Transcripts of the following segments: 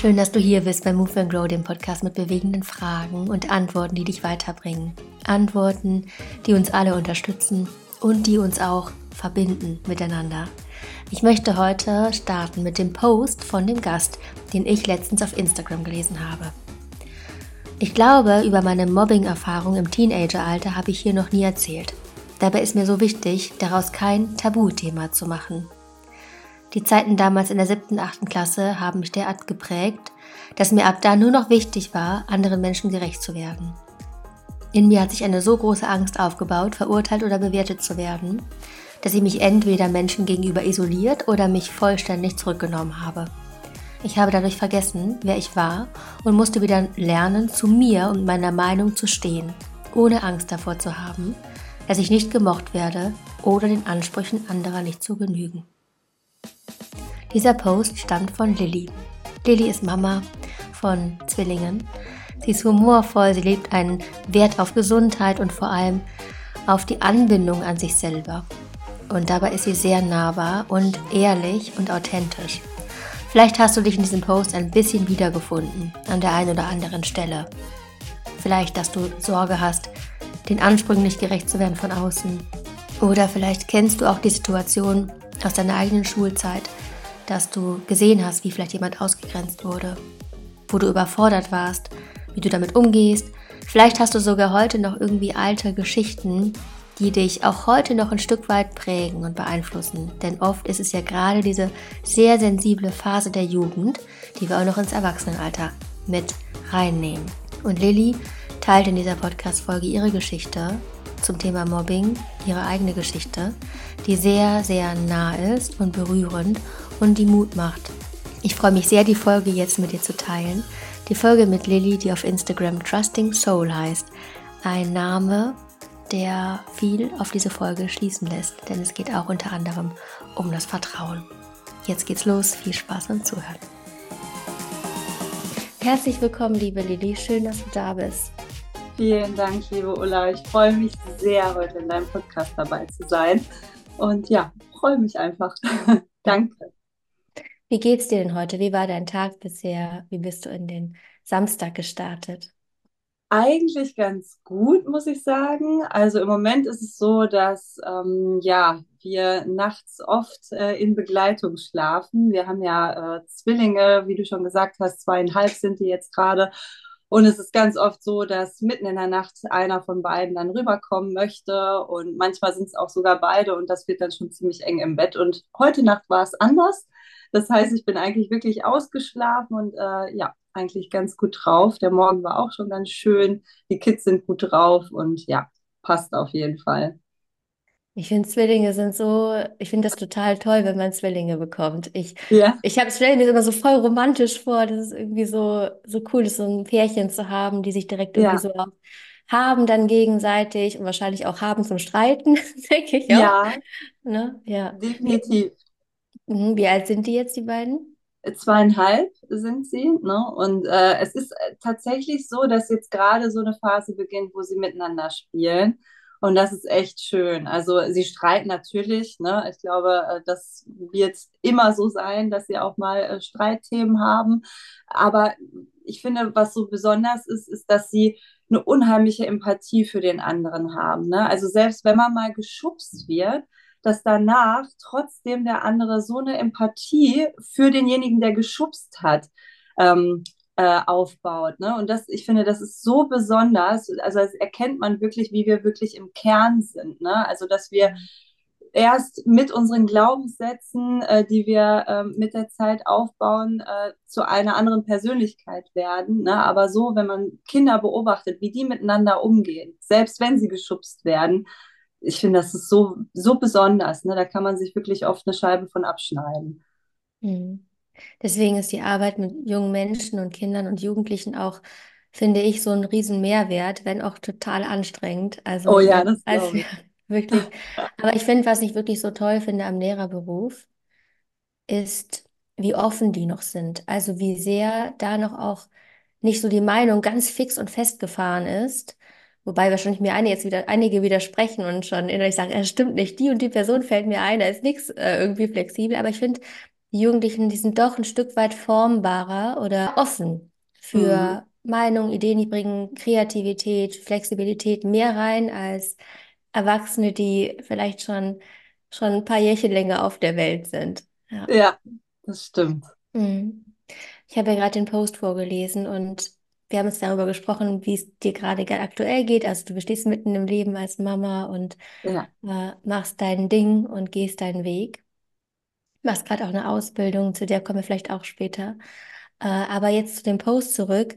Schön, dass du hier bist bei Move and Grow, dem Podcast mit bewegenden Fragen und Antworten, die dich weiterbringen. Antworten, die uns alle unterstützen und die uns auch verbinden miteinander. Ich möchte heute starten mit dem Post von dem Gast, den ich letztens auf Instagram gelesen habe. Ich glaube, über meine Mobbing-Erfahrung im Teenageralter habe ich hier noch nie erzählt. Dabei ist mir so wichtig, daraus kein Tabuthema zu machen. Die Zeiten damals in der siebten, achten Klasse haben mich derart geprägt, dass mir ab da nur noch wichtig war, anderen Menschen gerecht zu werden. In mir hat sich eine so große Angst aufgebaut, verurteilt oder bewertet zu werden, dass ich mich entweder Menschen gegenüber isoliert oder mich vollständig zurückgenommen habe. Ich habe dadurch vergessen, wer ich war und musste wieder lernen, zu mir und meiner Meinung zu stehen, ohne Angst davor zu haben, dass ich nicht gemocht werde oder den Ansprüchen anderer nicht zu genügen. Dieser Post stammt von Lilly. Lilly ist Mama von Zwillingen. Sie ist humorvoll, sie legt einen Wert auf Gesundheit und vor allem auf die Anbindung an sich selber. Und dabei ist sie sehr nahbar und ehrlich und authentisch. Vielleicht hast du dich in diesem Post ein bisschen wiedergefunden an der einen oder anderen Stelle. Vielleicht, dass du Sorge hast, den Ansprüchen nicht gerecht zu werden von außen. Oder vielleicht kennst du auch die Situation aus deiner eigenen Schulzeit, dass du gesehen hast, wie vielleicht jemand ausgegrenzt wurde, wo du überfordert warst, wie du damit umgehst. Vielleicht hast du sogar heute noch irgendwie alte Geschichten, die dich auch heute noch ein Stück weit prägen und beeinflussen. Denn oft ist es ja gerade diese sehr sensible Phase der Jugend, die wir auch noch ins Erwachsenenalter mit reinnehmen. Und Lilly teilt in dieser Podcast-Folge ihre Geschichte zum Thema Mobbing, ihre eigene Geschichte, die sehr, sehr nah ist und berührend und die Mut macht. Ich freue mich sehr, die Folge jetzt mit dir zu teilen. Die Folge mit Lilly, die auf Instagram Trusting Soul heißt. Ein Name, der viel auf diese Folge schließen lässt, denn es geht auch unter anderem um das Vertrauen. Jetzt geht's los. Viel Spaß beim Zuhören. Herzlich willkommen, liebe Lilly. Schön, dass du da bist. Vielen Dank, liebe Ulla. Ich freue mich sehr, heute in deinem Podcast dabei zu sein. Und ja, freue mich einfach. Danke. Wie geht's dir denn heute? Wie war dein Tag bisher? Wie bist du in den Samstag gestartet? Eigentlich ganz gut, muss ich sagen. Also im Moment ist es so, dass ähm, ja wir nachts oft äh, in Begleitung schlafen. Wir haben ja äh, Zwillinge, wie du schon gesagt hast, zweieinhalb sind die jetzt gerade. Und es ist ganz oft so, dass mitten in der Nacht einer von beiden dann rüberkommen möchte. Und manchmal sind es auch sogar beide und das wird dann schon ziemlich eng im Bett. Und heute Nacht war es anders. Das heißt, ich bin eigentlich wirklich ausgeschlafen und äh, ja, eigentlich ganz gut drauf. Der Morgen war auch schon ganz schön. Die Kids sind gut drauf und ja, passt auf jeden Fall. Ich finde Zwillinge sind so, ich finde das total toll, wenn man Zwillinge bekommt. Ich, ja. ich stelle mir das immer so voll romantisch vor, das ist irgendwie so, so cool, ist, so ein Pärchen zu haben, die sich direkt irgendwie ja. so haben dann gegenseitig und wahrscheinlich auch haben zum Streiten, denke ich auch. Ja, ne? ja. definitiv. Mhm, wie alt sind die jetzt, die beiden? Zweieinhalb sind sie. Ne? Und äh, es ist äh, tatsächlich so, dass jetzt gerade so eine Phase beginnt, wo sie miteinander spielen. Und das ist echt schön. Also sie streiten natürlich. Ne? Ich glaube, äh, das wird immer so sein, dass sie auch mal äh, Streitthemen haben. Aber ich finde, was so besonders ist, ist, dass sie eine unheimliche Empathie für den anderen haben. Ne? Also selbst wenn man mal geschubst wird, dass danach trotzdem der andere so eine Empathie für denjenigen, der geschubst hat, ähm, äh, aufbaut. Ne? Und das, ich finde, das ist so besonders. Also das erkennt man wirklich, wie wir wirklich im Kern sind. Ne? Also dass wir erst mit unseren Glaubenssätzen, äh, die wir äh, mit der Zeit aufbauen, äh, zu einer anderen Persönlichkeit werden. Ne? Aber so, wenn man Kinder beobachtet, wie die miteinander umgehen, selbst wenn sie geschubst werden, ich finde, das ist so, so besonders. Ne? Da kann man sich wirklich oft eine Scheibe von abschneiden. Mhm. Deswegen ist die Arbeit mit jungen Menschen und Kindern und Jugendlichen auch, finde ich, so ein riesen Mehrwert, wenn auch total anstrengend. Also, oh ja, das also, ich. Wirklich. Aber ich finde, was ich wirklich so toll finde am Lehrerberuf, ist, wie offen die noch sind. Also wie sehr da noch auch nicht so die Meinung ganz fix und festgefahren ist, Wobei wahrscheinlich mir eine jetzt wieder, einige widersprechen und schon innerlich sagen, es stimmt nicht, die und die Person fällt mir ein, da ist nichts äh, irgendwie flexibel. Aber ich finde, die Jugendlichen, die sind doch ein Stück weit formbarer oder offen Mhm. für Meinungen, Ideen, die bringen Kreativität, Flexibilität mehr rein als Erwachsene, die vielleicht schon, schon ein paar Jährchen länger auf der Welt sind. Ja. Ja, das stimmt. Mhm. Ich habe ja gerade den Post vorgelesen und wir haben uns darüber gesprochen, wie es dir gerade ge- aktuell geht. Also du stehst mitten im Leben als Mama und Ja. äh, machst dein Ding und gehst deinen Weg. Machst gerade auch eine Ausbildung, zu der kommen wir vielleicht auch später. Äh, aber jetzt zu dem Post zurück.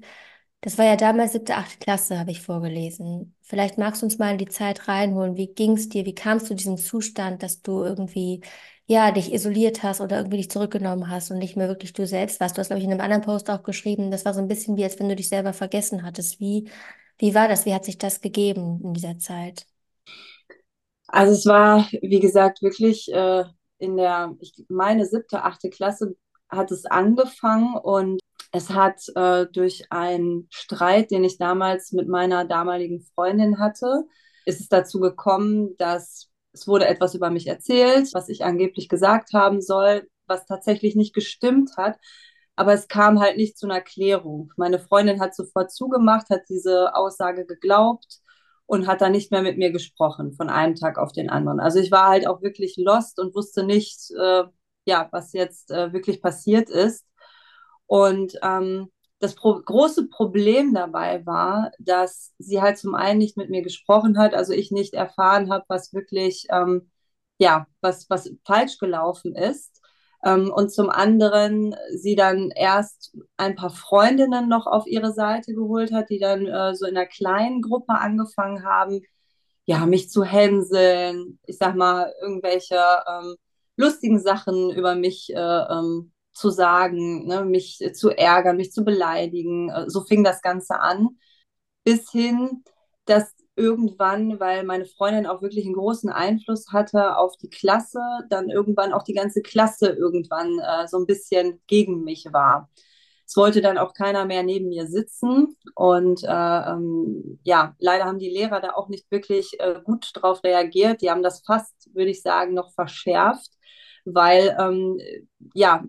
Das war ja damals siebte, achte Klasse, habe ich vorgelesen. Vielleicht magst du uns mal in die Zeit reinholen. Wie ging es dir? Wie kamst du zu diesem Zustand, dass du irgendwie, ja, dich isoliert hast oder irgendwie dich zurückgenommen hast und nicht mehr wirklich du selbst warst? Du hast, glaube ich, in einem anderen Post auch geschrieben, das war so ein bisschen wie, als wenn du dich selber vergessen hattest. Wie, wie war das? Wie hat sich das gegeben in dieser Zeit? Also es war, wie gesagt, wirklich äh, in der, ich meine siebte, achte Klasse hat es angefangen und es hat äh, durch einen Streit, den ich damals mit meiner damaligen Freundin hatte, ist es dazu gekommen, dass es wurde etwas über mich erzählt, was ich angeblich gesagt haben soll, was tatsächlich nicht gestimmt hat. Aber es kam halt nicht zu einer Klärung. Meine Freundin hat sofort zugemacht, hat diese Aussage geglaubt und hat dann nicht mehr mit mir gesprochen von einem Tag auf den anderen. Also ich war halt auch wirklich lost und wusste nicht, äh, ja, was jetzt äh, wirklich passiert ist. Und ähm, das Pro große Problem dabei war, dass sie halt zum einen nicht mit mir gesprochen hat, also ich nicht erfahren habe, was wirklich, ähm, ja, was, was falsch gelaufen ist. Ähm, und zum anderen sie dann erst ein paar Freundinnen noch auf ihre Seite geholt hat, die dann äh, so in einer kleinen Gruppe angefangen haben, ja, mich zu hänseln, ich sag mal, irgendwelche ähm, lustigen Sachen über mich äh, ähm, zu sagen, ne, mich zu ärgern, mich zu beleidigen. Äh, So fing das Ganze an, bis hin, dass irgendwann, weil meine Freundin auch wirklich einen großen Einfluss hatte auf die Klasse, dann irgendwann auch die ganze Klasse irgendwann äh, so ein bisschen gegen mich war. Es wollte dann auch keiner mehr neben mir sitzen. Und äh, ähm, ja, leider haben die Lehrer da auch nicht wirklich äh, gut drauf reagiert. Die haben das fast, würde ich sagen, noch verschärft, weil ähm, ja,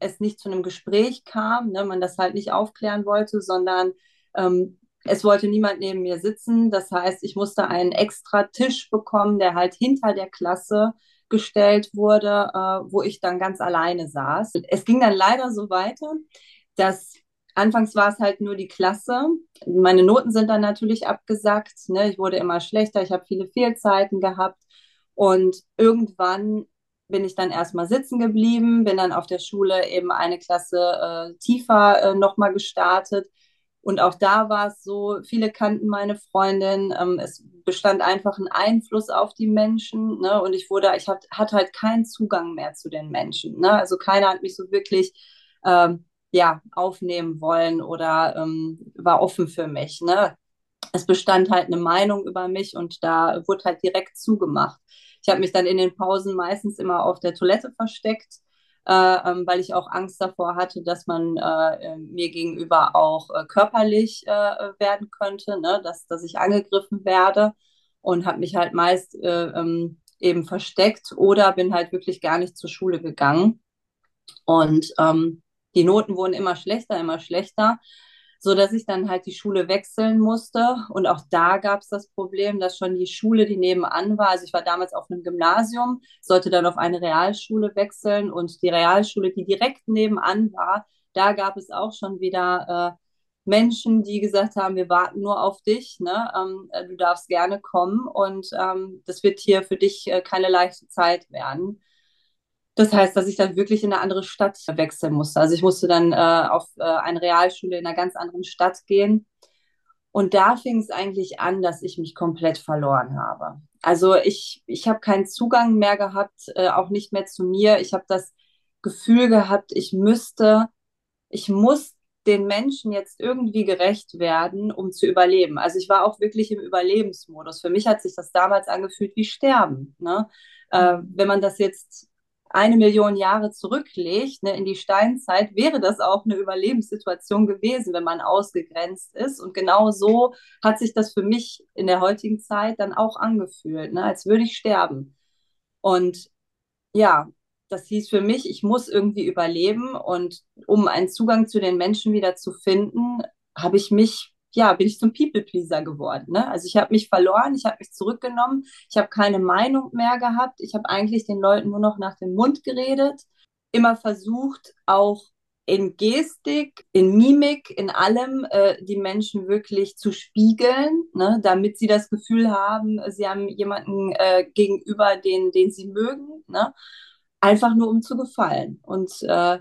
es nicht zu einem Gespräch kam, ne, man das halt nicht aufklären wollte, sondern ähm, es wollte niemand neben mir sitzen. Das heißt, ich musste einen extra Tisch bekommen, der halt hinter der Klasse gestellt wurde, äh, wo ich dann ganz alleine saß. Es ging dann leider so weiter, dass anfangs war es halt nur die Klasse. Meine Noten sind dann natürlich abgesackt. Ne? Ich wurde immer schlechter. Ich habe viele Fehlzeiten gehabt. Und irgendwann bin ich dann erstmal sitzen geblieben, bin dann auf der Schule eben eine Klasse äh, tiefer äh, nochmal gestartet. Und auch da war es so, viele kannten meine Freundin. Ähm, es bestand einfach ein Einfluss auf die Menschen. Ne? Und ich wurde, ich hat, hatte halt keinen Zugang mehr zu den Menschen. Ne? Also keiner hat mich so wirklich ähm, ja, aufnehmen wollen oder ähm, war offen für mich. Ne? Es bestand halt eine Meinung über mich und da wurde halt direkt zugemacht. Ich habe mich dann in den Pausen meistens immer auf der Toilette versteckt, äh, ähm, weil ich auch Angst davor hatte, dass man äh, mir gegenüber auch äh, körperlich äh, werden könnte, ne? dass, dass ich angegriffen werde und habe mich halt meist äh, ähm, eben versteckt oder bin halt wirklich gar nicht zur Schule gegangen. Und ähm, die Noten wurden immer schlechter, immer schlechter, so dass ich dann halt die Schule wechseln musste. Und auch da gab es das Problem, dass schon die Schule, die nebenan war, also ich war damals auf einem Gymnasium, sollte dann auf eine Realschule wechseln und die Realschule, die direkt nebenan war, da gab es auch schon wieder äh, Menschen, die gesagt haben, wir warten nur auf dich, ne? Ähm, du darfst gerne kommen und ähm, das wird hier für dich äh, keine leichte Zeit werden. Das heißt, dass ich dann wirklich in eine andere Stadt wechseln musste. Also ich musste dann äh, auf äh, eine Realschule in einer ganz anderen Stadt gehen. Und da fing es eigentlich an, dass ich mich komplett verloren habe. Also ich, ich habe keinen Zugang mehr gehabt, äh, auch nicht mehr zu mir. Ich habe das Gefühl gehabt, ich müsste, ich muss den Menschen jetzt irgendwie gerecht werden, um zu überleben. Also ich war auch wirklich im Überlebensmodus. Für mich hat sich das damals angefühlt wie Sterben. Ne? Äh, wenn man das jetzt eine Million Jahre zurücklegt, ne, in die Steinzeit, wäre das auch eine Überlebenssituation gewesen, wenn man ausgegrenzt ist. Und genau so hat sich das für mich in der heutigen Zeit dann auch angefühlt, ne, als würde ich sterben. Und ja, das hieß für mich, ich muss irgendwie überleben und um einen Zugang zu den Menschen wieder zu finden, habe ich mich, ja, bin ich zum People-Pleaser geworden. Ne? Also ich habe mich verloren, ich habe mich zurückgenommen, ich habe keine Meinung mehr gehabt, ich habe eigentlich den Leuten nur noch nach dem Mund geredet, immer versucht, auch in Gestik, in Mimik, in allem äh, die Menschen wirklich zu spiegeln, ne, damit sie das Gefühl haben, sie haben jemanden äh, gegenüber, den, den sie mögen. Ne? einfach nur um zu gefallen. Und äh,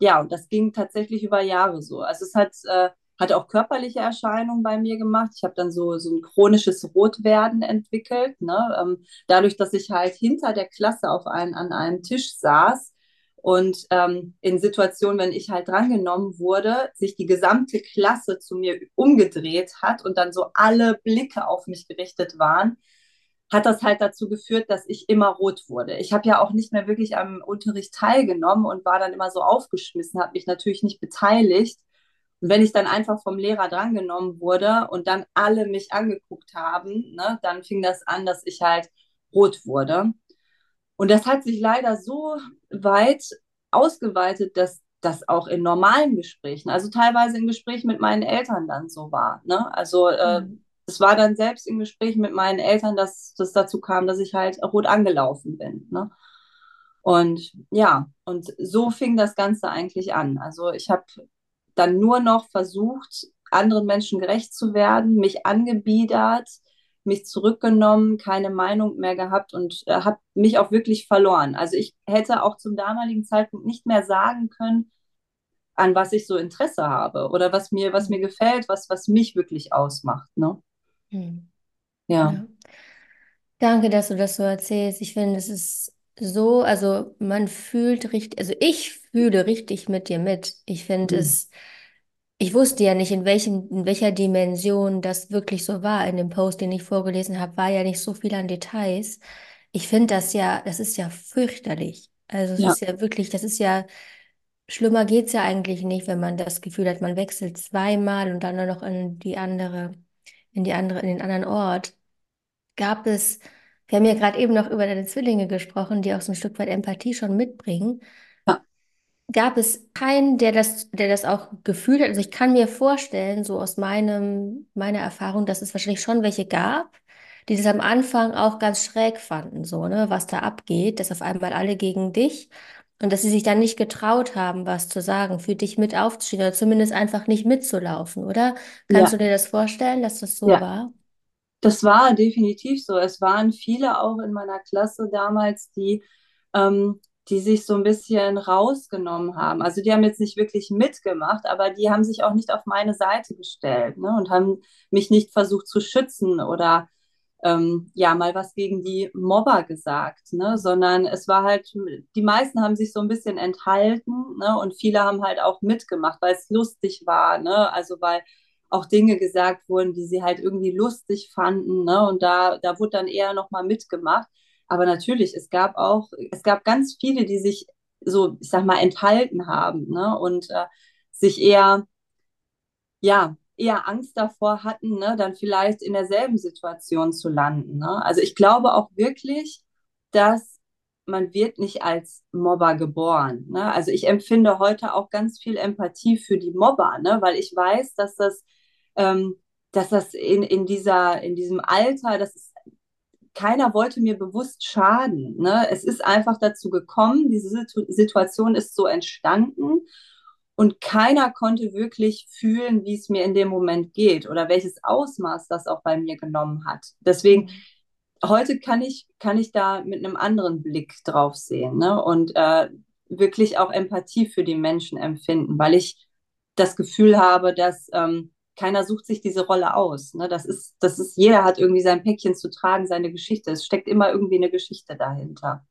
ja, und das ging tatsächlich über Jahre so. Also es hat, äh, hat auch körperliche Erscheinungen bei mir gemacht. Ich habe dann so, so ein chronisches Rotwerden entwickelt. Ne? Ähm, dadurch, dass ich halt hinter der Klasse auf ein, an einem Tisch saß und ähm, in Situationen, wenn ich halt drangenommen wurde, sich die gesamte Klasse zu mir umgedreht hat und dann so alle Blicke auf mich gerichtet waren, hat das halt dazu geführt, dass ich immer rot wurde. Ich habe ja auch nicht mehr wirklich am Unterricht teilgenommen und war dann immer so aufgeschmissen, habe mich natürlich nicht beteiligt. Und wenn ich dann einfach vom Lehrer drangenommen wurde und dann alle mich angeguckt haben, ne, dann fing das an, dass ich halt rot wurde. Und das hat sich leider so weit ausgeweitet, dass das auch in normalen Gesprächen, also teilweise in Gesprächen mit meinen Eltern dann so war. Ne? Also äh, mhm es war dann selbst im Gespräch mit meinen Eltern, dass das dazu kam, dass ich halt rot angelaufen bin. Ne? Und ja, und so fing das Ganze eigentlich an. Also ich habe dann nur noch versucht, anderen Menschen gerecht zu werden, mich angebiedert, mich zurückgenommen, keine Meinung mehr gehabt und äh, habe mich auch wirklich verloren. Also ich hätte auch zum damaligen Zeitpunkt nicht mehr sagen können, an was ich so Interesse habe oder was mir, was mir gefällt, was, was mich wirklich ausmacht. Ne? Hm. Ja. Ja. Danke, dass du das so erzählst. Ich finde, es ist so, also man fühlt richtig, also ich fühle richtig mit dir mit. Ich finde Mhm. es, ich wusste ja nicht, in welchem, in welcher Dimension das wirklich so war. In dem Post, den ich vorgelesen habe, war ja nicht so viel an Details. Ich finde das ja, das ist ja fürchterlich. Also es Ja, ist ja wirklich, das ist ja, schlimmer geht's ja eigentlich nicht, wenn man das Gefühl hat, man wechselt zweimal und dann nur noch in die andere in die andere, in den anderen Ort, gab es, wir haben ja gerade eben noch über deine Zwillinge gesprochen, die auch so ein Stück weit Empathie schon mitbringen. ja, Gab es keinen, der das, der das auch gefühlt hat? Also ich kann mir vorstellen, so aus meinem, meiner Erfahrung, dass es wahrscheinlich schon welche gab, die das am Anfang auch ganz schräg fanden, so, ne, was da abgeht, dass auf einmal alle gegen dich und dass sie sich dann nicht getraut haben, was zu sagen, für dich mit aufzustehen oder zumindest einfach nicht mitzulaufen, oder? Kannst ja, du dir das vorstellen, dass das so ja. war? Das war definitiv so. Es waren viele auch in meiner Klasse damals, die, ähm, die sich so ein bisschen rausgenommen haben. Also die haben jetzt nicht wirklich mitgemacht, aber die haben sich auch nicht auf meine Seite gestellt, ne, und haben mich nicht versucht zu schützen oder ähm, ja mal was gegen die Mobber gesagt, ne, sondern es war halt, die meisten haben sich so ein bisschen enthalten, ne, und viele haben halt auch mitgemacht, weil es lustig war, ne, also weil auch Dinge gesagt wurden, die sie halt irgendwie lustig fanden, ne? Und da, da wurde dann eher nochmal mitgemacht. Aber natürlich, es gab auch, es gab ganz viele, die sich so, ich sag mal, enthalten haben, ne? Und äh, sich eher, ja, eher Angst davor hatten, ne, dann vielleicht in derselben Situation zu landen. Ne? Also ich glaube auch wirklich, dass man wird nicht als Mobber geboren. Ne? Also ich empfinde heute auch ganz viel Empathie für die Mobber, ne? weil ich weiß, dass das, ähm, dass das in, in, dieser, in diesem Alter, das ist, keiner wollte mir bewusst schaden. Ne? Es ist einfach dazu gekommen, diese Situ Situation ist so entstanden und keiner konnte wirklich fühlen, wie es mir in dem Moment geht oder welches Ausmaß das auch bei mir genommen hat. Deswegen, heute kann ich, kann ich da mit einem anderen Blick drauf sehen ne? und äh, wirklich auch Empathie für die Menschen empfinden, weil ich das Gefühl habe, dass ähm, keiner sucht sich diese Rolle aus. Ne? Das ist, das ist, jeder hat irgendwie sein Päckchen zu tragen, seine Geschichte. Es steckt immer irgendwie eine Geschichte dahinter.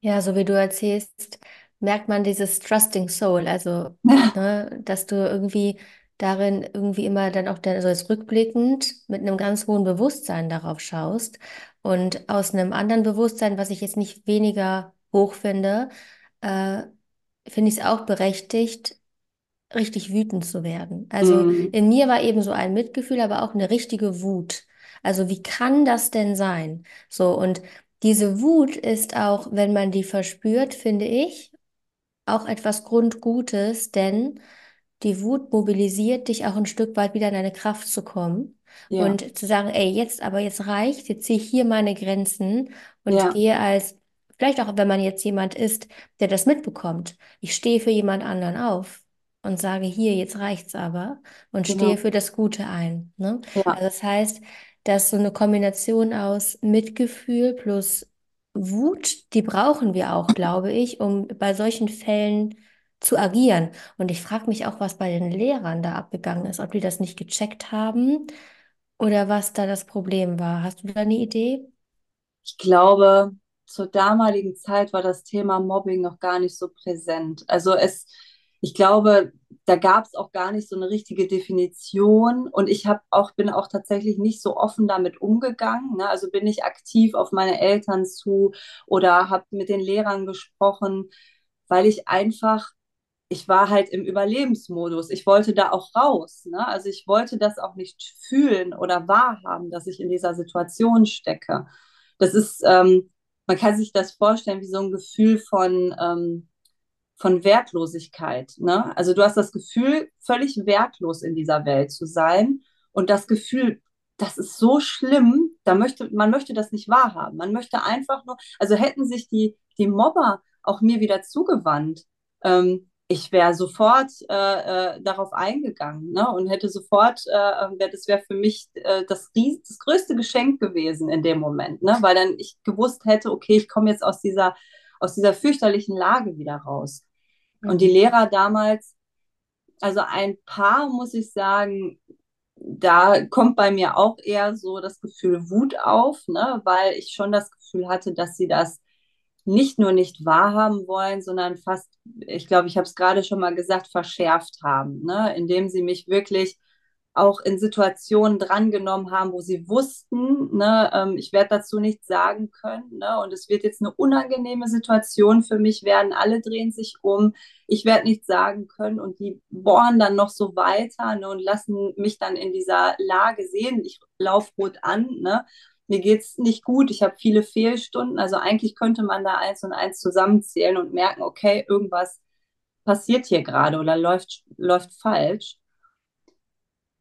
Ja, so wie du erzählst, merkt man dieses Trusting Soul, also, ne, dass du irgendwie darin irgendwie immer dann auch dann, also jetzt rückblickend mit einem ganz hohen Bewusstsein darauf schaust und aus einem anderen Bewusstsein, was ich jetzt nicht weniger hoch finde, äh, finde ich es auch berechtigt, richtig wütend zu werden. Also Mm, in mir war eben so ein Mitgefühl, aber auch eine richtige Wut. Also wie kann das denn sein? So, und diese Wut ist auch, wenn man die verspürt, finde ich, auch etwas Grundgutes, denn die Wut mobilisiert dich auch ein Stück weit wieder in deine Kraft zu kommen Ja, und zu sagen, ey, jetzt aber jetzt reicht, jetzt ziehe ich hier meine Grenzen und ja, gehe als, vielleicht auch wenn man jetzt jemand ist, der das mitbekommt, ich stehe für jemand anderen auf und sage, hier, jetzt reicht's aber und stehe genau. für das Gute ein, ne? Ja, Also das heißt, dass so eine Kombination aus Mitgefühl plus Wut, die brauchen wir auch, glaube ich, um bei solchen Fällen zu agieren. Und ich frage mich auch, was bei den Lehrern da abgegangen ist, ob die das nicht gecheckt haben oder was da das Problem war. Hast du da eine Idee? ich glaube, zur damaligen Zeit war das Thema Mobbing noch gar nicht so präsent. Also es, ich glaube, da gab es auch gar nicht so eine richtige Definition und ich habe auch, bin auch tatsächlich nicht so offen damit umgegangen. Ne? Also bin ich aktiv auf meine Eltern zu oder habe mit den Lehrern gesprochen, weil ich einfach ich war halt im Überlebensmodus. Ich wollte da auch raus. Ne? Also ich wollte das auch nicht fühlen oder wahrhaben, dass ich in dieser Situation stecke. Das ist, ähm, man kann sich das vorstellen wie so ein Gefühl von, ähm, von Wertlosigkeit. Ne? Also du hast das Gefühl, völlig wertlos in dieser Welt zu sein. Und das Gefühl, das ist so schlimm, da möchte, man möchte das nicht wahrhaben. Man möchte einfach nur, also hätten sich die, die Mobber auch mir wieder zugewandt, ähm, ich wäre sofort äh, äh, darauf eingegangen ne? und hätte sofort, äh, das wäre für mich äh, das, ries das größte Geschenk gewesen in dem Moment, ne? weil dann ich gewusst hätte, okay, ich komme jetzt aus dieser, aus dieser fürchterlichen Lage wieder raus. Und die Mhm. Lehrer damals, also ein paar, muss ich sagen, da kommt bei mir auch eher so das Gefühl Wut auf, ne? weil ich schon das Gefühl hatte, dass sie das nicht nur nicht wahrhaben wollen, sondern fast, ich glaube, ich habe es gerade schon mal gesagt, verschärft haben, ne? indem sie mich wirklich auch in Situationen drangenommen haben, wo sie wussten, ne, ähm, ich werde dazu nichts sagen können, ne, und es wird jetzt eine unangenehme Situation für mich werden. Alle drehen sich um, ich werde nichts sagen können und die bohren dann noch so weiter ne, und lassen mich dann in dieser Lage sehen. Ich laufe rot an, ne, mir geht's nicht gut, ich habe viele Fehlstunden. Also eigentlich könnte man da eins und eins zusammenzählen und merken, okay, irgendwas passiert hier gerade oder läuft, läuft falsch.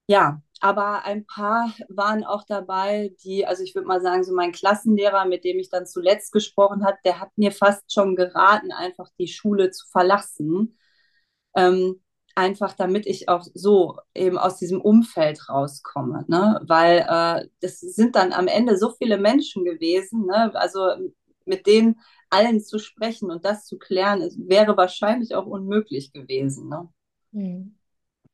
Ja, aber ein paar waren auch dabei, die, also ich würde mal sagen, so mein Klassenlehrer, mit dem ich dann zuletzt gesprochen habe, der hat mir fast schon geraten, einfach die Schule zu verlassen. Ähm, einfach damit ich auch so eben aus diesem Umfeld rauskomme, ne? Weil äh, das sind dann am Ende so viele Menschen gewesen, ne? Also mit denen allen zu sprechen und das zu klären, wäre wahrscheinlich auch unmöglich gewesen, ne? Mhm.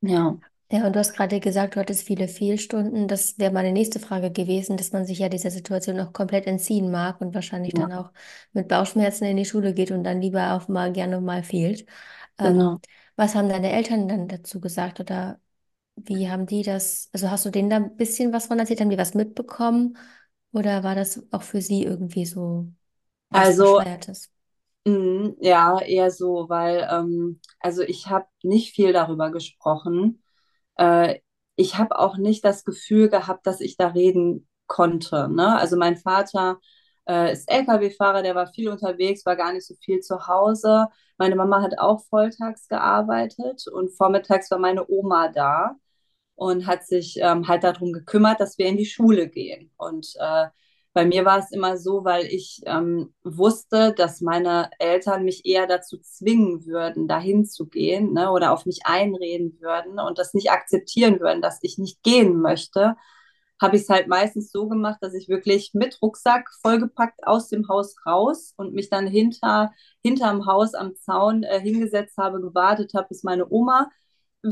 Ja, Ja, und du hast gerade gesagt, du hattest viele Fehlstunden. Das wäre meine nächste Frage gewesen, dass man sich ja dieser Situation auch komplett entziehen mag und wahrscheinlich ja, dann auch mit Bauchschmerzen in die Schule geht und dann lieber auch mal gerne mal fehlt. Ähm, genau. was haben deine Eltern dann dazu gesagt oder wie haben die das, also hast du denen da ein bisschen was von erzählt? Haben die was mitbekommen oder war das auch für sie irgendwie so was Also Bescheuertes? Mm, Ja, eher so, weil ähm, also ich habe nicht viel darüber gesprochen. Äh, ich habe auch nicht das Gefühl gehabt, dass ich da reden konnte. Ne? Also mein Vater äh, ist Lkw-Fahrer, der war viel unterwegs, war gar nicht so viel zu Hause. Meine Mama hat auch volltags gearbeitet und vormittags war meine Oma da und hat sich ähm, halt darum gekümmert, dass wir in die Schule gehen. Und äh, bei mir war es immer so, weil ich ähm, wusste, dass meine Eltern mich eher dazu zwingen würden, dahin zu gehen ne, oder auf mich einreden würden und das nicht akzeptieren würden, dass ich nicht gehen möchte, habe ich es halt meistens so gemacht, dass ich wirklich mit Rucksack vollgepackt aus dem Haus raus und mich dann hinter hinterm Haus am Zaun äh, hingesetzt habe, gewartet habe, bis meine Oma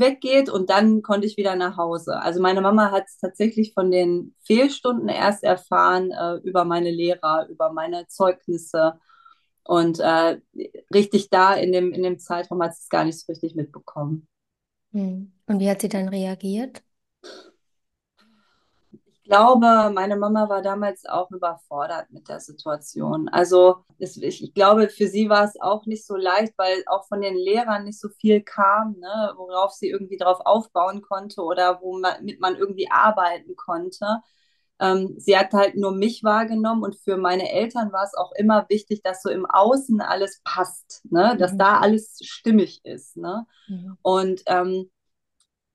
weggeht und dann konnte ich wieder nach Hause. Also meine Mama hat es tatsächlich von den Fehlstunden erst erfahren äh, über meine Lehrer, über meine Zeugnisse und äh, richtig da in dem, in dem Zeitraum hat sie es gar nicht so richtig mitbekommen. Hm. Und wie hat sie dann reagiert? Ich glaube, meine Mama war damals auch überfordert mit der Situation. Also es, ich, ich glaube, für sie war es auch nicht so leicht, weil auch von den Lehrern nicht so viel kam, ne, worauf sie irgendwie drauf aufbauen konnte oder womit man irgendwie arbeiten konnte. ähm, sie hat halt nur mich wahrgenommen und für meine Eltern war es auch immer wichtig, dass so im Außen alles passt, ne? dass Mhm. da alles stimmig ist. Ne? Mhm. Und ähm,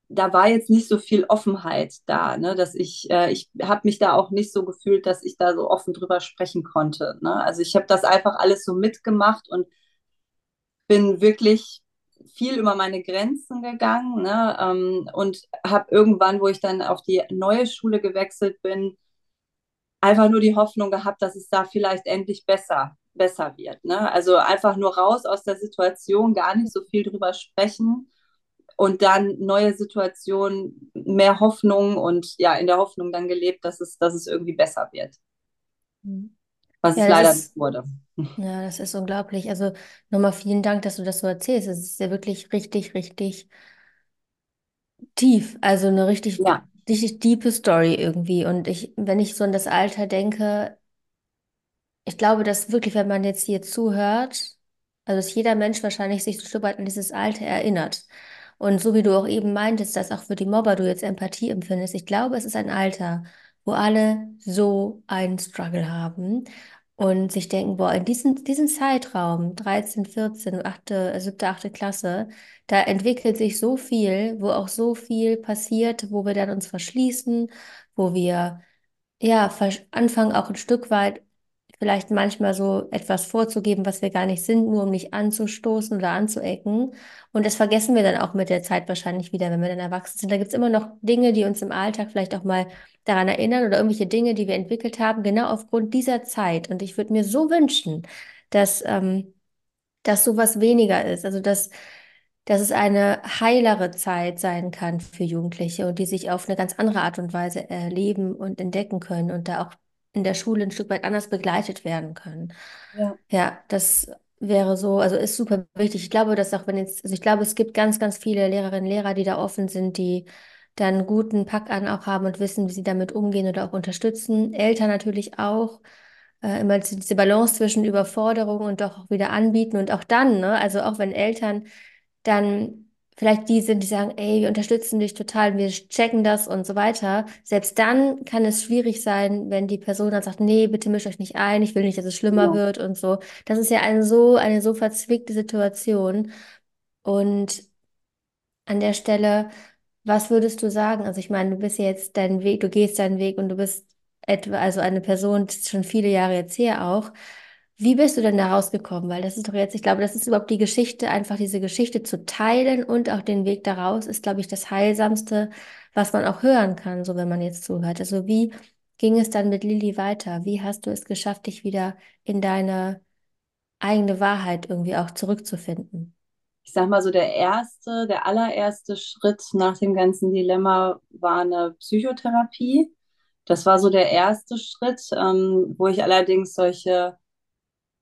da war jetzt nicht so viel Offenheit da, ne? dass ich, äh, ich habe mich da auch nicht so gefühlt, dass ich da so offen drüber sprechen konnte. Ne? Also ich habe das einfach alles so mitgemacht und bin wirklich viel über meine Grenzen gegangen ne? ähm, und habe irgendwann, wo ich dann auf die neue Schule gewechselt bin, einfach nur die Hoffnung gehabt, dass es da vielleicht endlich besser, besser wird. Ne? Also einfach nur raus aus der Situation, gar nicht so viel drüber sprechen und dann neue Situationen, mehr Hoffnung und ja, in der Hoffnung dann gelebt, dass es, dass es irgendwie besser wird. Mhm. Was Ja, es leider ist, nicht wurde. ja, das ist unglaublich. Also nochmal vielen Dank, dass du das so erzählst. Es ist ja wirklich richtig, richtig tief. Also eine richtig, Ja, richtig tiefe Story irgendwie. Und ich, wenn ich so an das Alter denke, ich glaube, dass wirklich, wenn man jetzt hier zuhört, also dass jeder Mensch wahrscheinlich sich so ein Stück weit an dieses Alter erinnert. Und so wie du auch eben meintest, dass auch für die Mobber du jetzt Empathie empfindest, ich glaube, es ist ein Alter, wo alle so einen Struggle haben und sich denken, boah, in diesem, diesem Zeitraum, 13, 14, 8., 7., 8. Klasse, da entwickelt sich so viel, wo auch so viel passiert, wo wir dann uns verschließen, wo wir ja, anfangen auch ein Stück weit vielleicht manchmal so etwas vorzugeben, was wir gar nicht sind, nur um nicht anzustoßen oder anzuecken. Und das vergessen wir dann auch mit der Zeit wahrscheinlich wieder, wenn wir dann erwachsen sind. Da gibt es immer noch Dinge, die uns im Alltag vielleicht auch mal daran erinnern oder irgendwelche Dinge, die wir entwickelt haben, genau aufgrund dieser Zeit. Und ich würde mir so wünschen, dass, ähm, dass sowas weniger ist. Also dass dass es eine heilere Zeit sein kann für Jugendliche und die sich auf eine ganz andere Art und Weise erleben und entdecken können und da auch in der Schule ein Stück weit anders begleitet werden können. ja, Ja, das wäre so, also ist super wichtig. Ich glaube, dass auch wenn jetzt, also ich glaube, es gibt ganz, ganz viele Lehrerinnen und Lehrer, die da offen sind, die dann einen guten Pack an auch haben und wissen, wie sie damit umgehen oder auch unterstützen. Eltern natürlich auch. Äh, immer diese Balance zwischen Überforderung und doch auch wieder anbieten und auch dann, ne, also auch wenn Eltern dann vielleicht die sind, die sagen, ey, wir unterstützen dich total, wir checken das und so weiter. Selbst dann kann es schwierig sein, wenn die Person dann sagt, nee, bitte mischt euch nicht ein, ich will nicht, dass es schlimmer genau. wird und so. Das ist ja eine so, eine so verzwickte Situation. Und an der Stelle, was würdest du sagen? Also ich meine, du bist ja jetzt deinen Weg, du gehst deinen Weg und du bist etwa, also eine Person, das ist schon viele Jahre jetzt her auch. Wie bist du denn da rausgekommen? Weil das ist doch jetzt, ich glaube, das ist überhaupt die Geschichte, einfach diese Geschichte zu teilen und auch den Weg daraus ist, glaube ich, das Heilsamste, was man auch hören kann, so wenn man jetzt zuhört. Also wie ging es dann mit Lilly weiter? Wie hast du es geschafft, dich wieder in deine eigene Wahrheit irgendwie auch zurückzufinden? Ich sag mal so, der erste, der allererste Schritt nach dem ganzen Dilemma war eine Psychotherapie. Das war so der erste Schritt, ähm, wo ich allerdings solche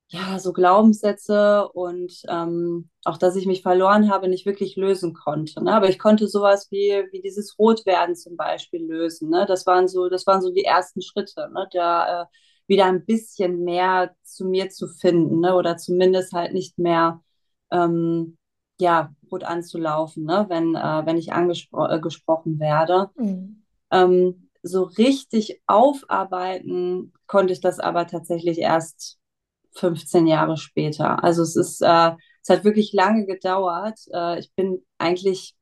ja, so Glaubenssätze und ähm, auch, dass ich mich verloren habe, nicht wirklich lösen konnte. Ne? Aber ich konnte sowas wie, wie dieses Rotwerden zum Beispiel lösen. Ne? Das waren so, das waren so die ersten Schritte, ne? da äh, wieder ein bisschen mehr zu mir zu finden, ne? Oder zumindest halt nicht mehr ähm, ja, rot anzulaufen, ne? wenn, äh, wenn ich angesprochen äh, gesprochen werde. Mhm. Ähm, so richtig aufarbeiten konnte ich das aber tatsächlich erst 15 Jahre später. Also es ist, äh, es hat wirklich lange gedauert. Äh, ich bin eigentlich,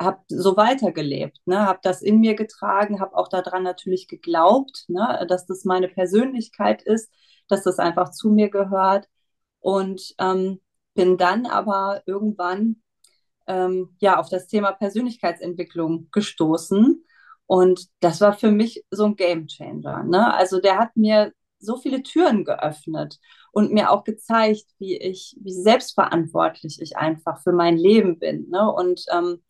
habe so weitergelebt, ne, habe das in mir getragen, habe auch daran natürlich geglaubt, ne, dass das meine Persönlichkeit ist, dass das einfach zu mir gehört und ähm, bin dann aber irgendwann ähm, ja auf das Thema Persönlichkeitsentwicklung gestoßen und das war für mich so ein Gamechanger. Ne? Also der hat mir so viele Türen geöffnet und mir auch gezeigt, wie ich, wie selbstverantwortlich ich einfach für mein Leben bin. Ne? Und ähm,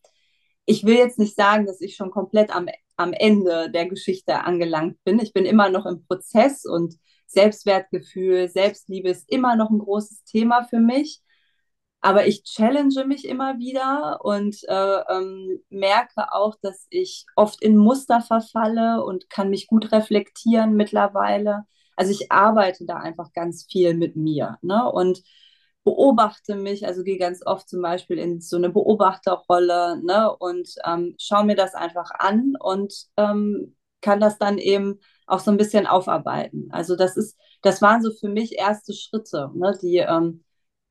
ich will jetzt nicht sagen, dass ich schon komplett am, am Ende der Geschichte angelangt bin. Ich bin immer noch im Prozess und Selbstwertgefühl, Selbstliebe ist immer noch ein großes Thema für mich. Aber ich challenge mich immer wieder und äh, ähm, merke auch, dass ich oft in Muster verfalle und kann mich gut reflektieren mittlerweile. Also ich arbeite da einfach ganz viel mit mir ne? und beobachte mich, also gehe ganz oft zum Beispiel in so eine Beobachterrolle ne? und ähm, schaue mir das einfach an und ähm, kann das dann eben auch so ein bisschen aufarbeiten. Also das ist, das waren so für mich erste Schritte, ne? die ähm,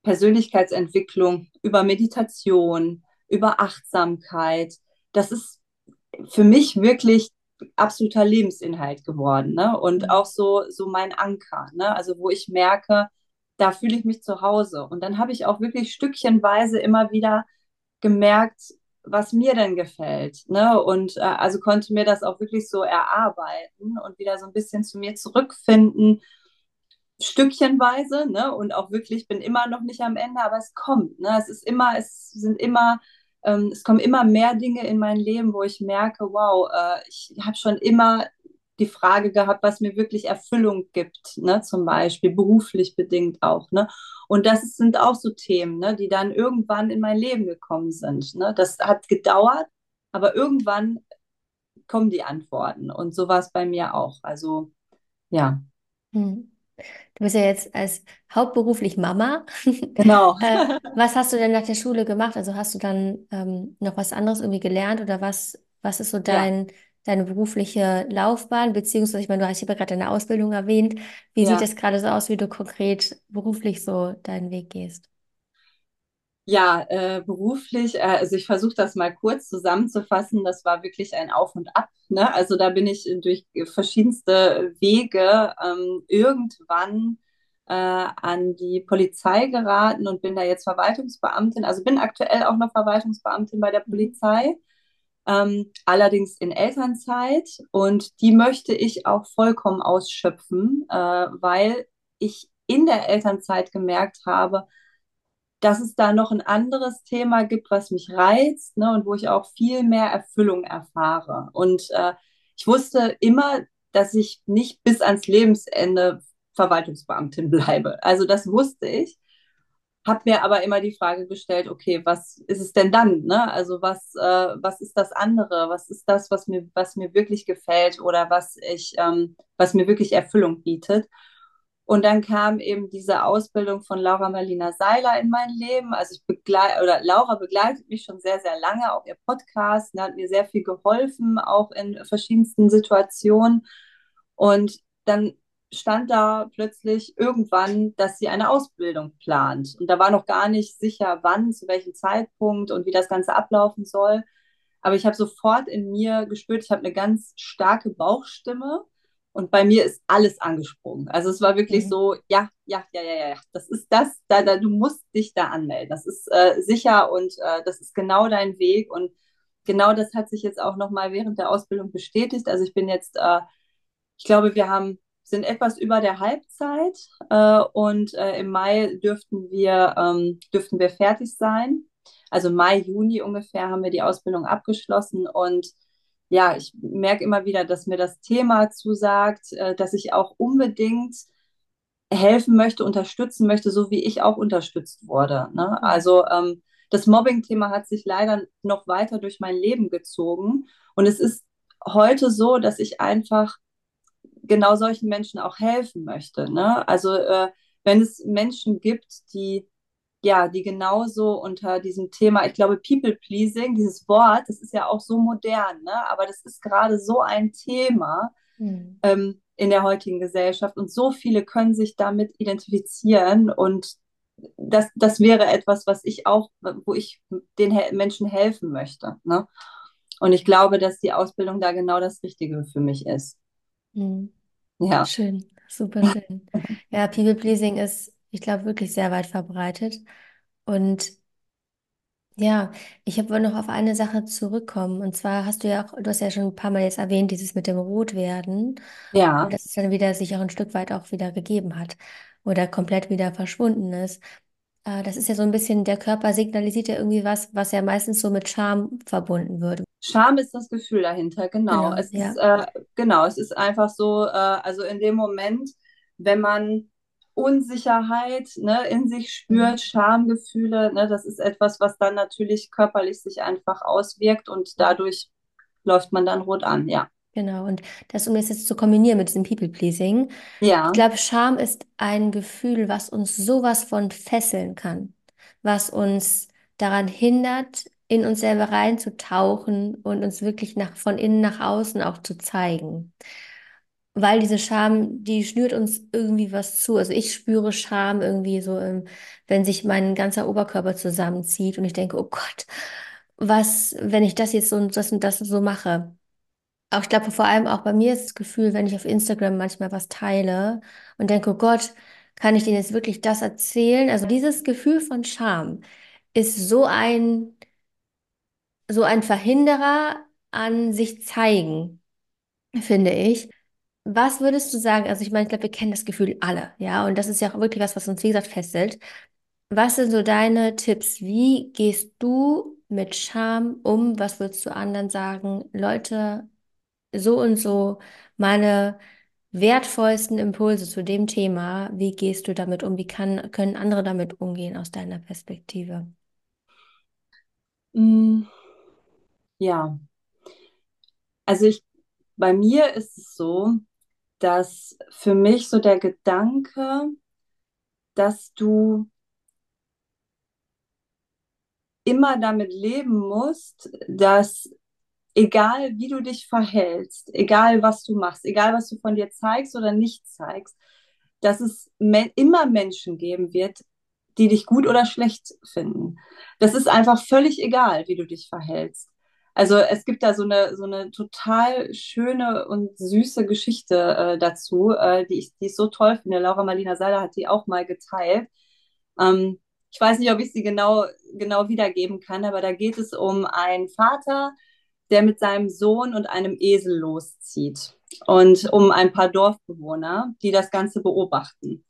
Persönlichkeitsentwicklung über Meditation, über Achtsamkeit. Das ist für mich wirklich absoluter Lebensinhalt geworden, ne? Und mhm. auch so, so mein Anker, ne? Also wo ich merke, da fühle ich mich zu Hause. Und dann habe ich auch wirklich stückchenweise immer wieder gemerkt, was mir denn gefällt. Ne? Und äh, also konnte mir das auch wirklich so erarbeiten und wieder so ein bisschen zu mir zurückfinden, stückchenweise, ne? Und auch wirklich, bin immer noch nicht am Ende, aber es kommt. Ne? Es ist immer, es sind immer, ähm, es kommen immer mehr Dinge in mein Leben, wo ich merke, wow, äh, ich habe schon immer die Frage gehabt, was mir wirklich Erfüllung gibt, ne? Zum Beispiel beruflich bedingt auch, ne? Und das sind auch so Themen, ne, die dann irgendwann in mein Leben gekommen sind. Ne? Das hat gedauert, aber irgendwann kommen die Antworten. Und so war es bei mir auch. Also ja. Hm. Du bist ja jetzt als hauptberuflich Mama. Genau. äh, was hast du denn nach der Schule gemacht? Also hast du dann ähm, noch was anderes irgendwie gelernt oder was, was ist so dein, ja. deine berufliche Laufbahn? Beziehungsweise, ich meine, du hast ja gerade deine Ausbildung erwähnt. Wie ja. sieht es gerade so aus, wie du konkret beruflich so deinen Weg gehst? Ja, äh, beruflich, äh, also ich versuche das mal kurz zusammenzufassen. Das war wirklich ein Auf und Ab. Ne? Also da bin ich durch verschiedenste Wege ähm, irgendwann äh, an die Polizei geraten und bin da jetzt Verwaltungsbeamtin. Also bin aktuell auch noch Verwaltungsbeamtin bei der Polizei, ähm, allerdings in Elternzeit. Und die möchte ich auch vollkommen ausschöpfen, äh, weil ich in der Elternzeit gemerkt habe, dass es da noch ein anderes Thema gibt, was mich reizt ne, und wo ich auch viel mehr Erfüllung erfahre. Und äh, ich wusste immer, dass ich nicht bis ans Lebensende Verwaltungsbeamtin bleibe. Also das wusste ich. Habe mir aber immer die Frage gestellt, okay, was ist es denn dann? Ne? Also was, äh, was ist das andere? Was ist das, was mir, was mir wirklich gefällt oder was ich, ähm, was mir wirklich Erfüllung bietet? Und dann kam eben diese Ausbildung von Laura Marlina Seiler in mein Leben. Also ich begleite, oder Laura begleitet mich schon sehr, sehr lange, auch ihr Podcast, ne, hat mir sehr viel geholfen, auch in verschiedensten Situationen. Und dann stand da plötzlich irgendwann, dass sie eine Ausbildung plant. Und da war noch gar nicht sicher, wann, zu welchem Zeitpunkt und wie das Ganze ablaufen soll. Aber ich habe sofort in mir gespürt, ich habe eine ganz starke Bauchstimme und bei mir ist alles angesprungen. Also es war wirklich mhm. so, ja, ja, ja, ja, ja, das ist das, da, da, du musst dich da anmelden. Das ist äh, sicher und äh, das ist genau dein Weg. Und genau das hat sich jetzt auch nochmal während der Ausbildung bestätigt. Also ich bin jetzt, äh, ich glaube, wir haben, sind etwas über der Halbzeit äh, und äh, im Mai dürften wir, ähm, dürften wir fertig sein. Also Mai, Juni ungefähr haben wir die Ausbildung abgeschlossen und ja, ich merke immer wieder, dass mir das Thema zusagt, äh, dass ich auch unbedingt helfen möchte, unterstützen möchte, so wie ich auch unterstützt wurde. Ne? Mhm. Also ähm, das Mobbing-Thema hat sich leider noch weiter durch mein Leben gezogen. Und es ist heute so, dass ich einfach genau solchen Menschen auch helfen möchte. Ne? Also äh, wenn es Menschen gibt, die ja, die genauso unter diesem Thema, ich glaube, People Pleasing, dieses Wort, das ist ja auch so modern, ne? aber das ist gerade so ein Thema mhm. ähm, in der heutigen Gesellschaft und so viele können sich damit identifizieren und das, das wäre etwas, was ich auch, wo ich den Menschen helfen möchte. Ne? Und ich glaube, dass die Ausbildung da genau das Richtige für mich ist. Mhm. Ja. Schön, super schön. Ja, People Pleasing ist ich glaube, wirklich sehr weit verbreitet. Und ja, ich wollte noch auf eine Sache zurückkommen. Und zwar hast du ja auch, du hast ja schon ein paar Mal jetzt erwähnt, dieses mit dem Rotwerden. Ja. Und dass es dann wieder sich auch ein Stück weit auch wieder gegeben hat oder komplett wieder verschwunden ist. Äh, das ist ja so ein bisschen, der Körper signalisiert ja irgendwie was, was ja meistens so mit Scham verbunden wird. Scham ist das Gefühl dahinter, genau. Genau, es ja. ist, äh, genau, es ist einfach so, äh, also in dem Moment, wenn man Unsicherheit ne, in sich spürt, mhm. Schamgefühle. Ne, das ist etwas, was dann natürlich körperlich sich einfach auswirkt und dadurch läuft man dann rot an, ja. Genau, und das, um das jetzt zu kombinieren mit diesem People-Pleasing, ja. ich glaube, Scham ist ein Gefühl, was uns sowas von fesseln kann, was uns daran hindert, in uns selber reinzutauchen und uns wirklich nach, von innen nach außen auch zu zeigen. Weil diese Scham, die schnürt uns irgendwie was zu. Also ich spüre Scham irgendwie so, ähm, wenn sich mein ganzer Oberkörper zusammenzieht und ich denke, oh Gott, was, wenn ich das jetzt so und das und das so mache. Auch ich glaube, vor allem auch bei mir ist das Gefühl, wenn ich auf Instagram manchmal was teile und denke, oh Gott, kann ich denen jetzt wirklich das erzählen? Also dieses Gefühl von Scham ist so ein, so ein Verhinderer an sich zeigen, finde ich. Was würdest du sagen? Also ich meine, ich glaube, wir kennen das Gefühl alle, ja, und das ist ja auch wirklich was, was uns, wie gesagt, festhält. Was sind so deine Tipps? Wie gehst du mit Scham um? Was würdest du anderen sagen? Leute, so und so, meine wertvollsten Impulse zu dem Thema. Wie gehst du damit um? Wie kann, können andere damit umgehen aus deiner Perspektive? Mm, ja, also ich, bei mir ist es so, dass für mich so der Gedanke, dass du immer damit leben musst, dass egal wie du dich verhältst, egal was du machst, egal was du von dir zeigst oder nicht zeigst, dass es me immer Menschen geben wird, die dich gut oder schlecht finden. Das ist einfach völlig egal, wie du dich verhältst. Also es gibt da so eine, so eine total schöne und süße Geschichte äh, dazu, äh, die, ich, die ich so toll finde. Laura Marlina Seiler hat die auch mal geteilt. Ähm, ich weiß nicht, ob ich sie genau, genau wiedergeben kann, aber da geht es um einen Vater, der mit seinem Sohn und einem Esel loszieht und um ein paar Dorfbewohner, die das Ganze beobachten.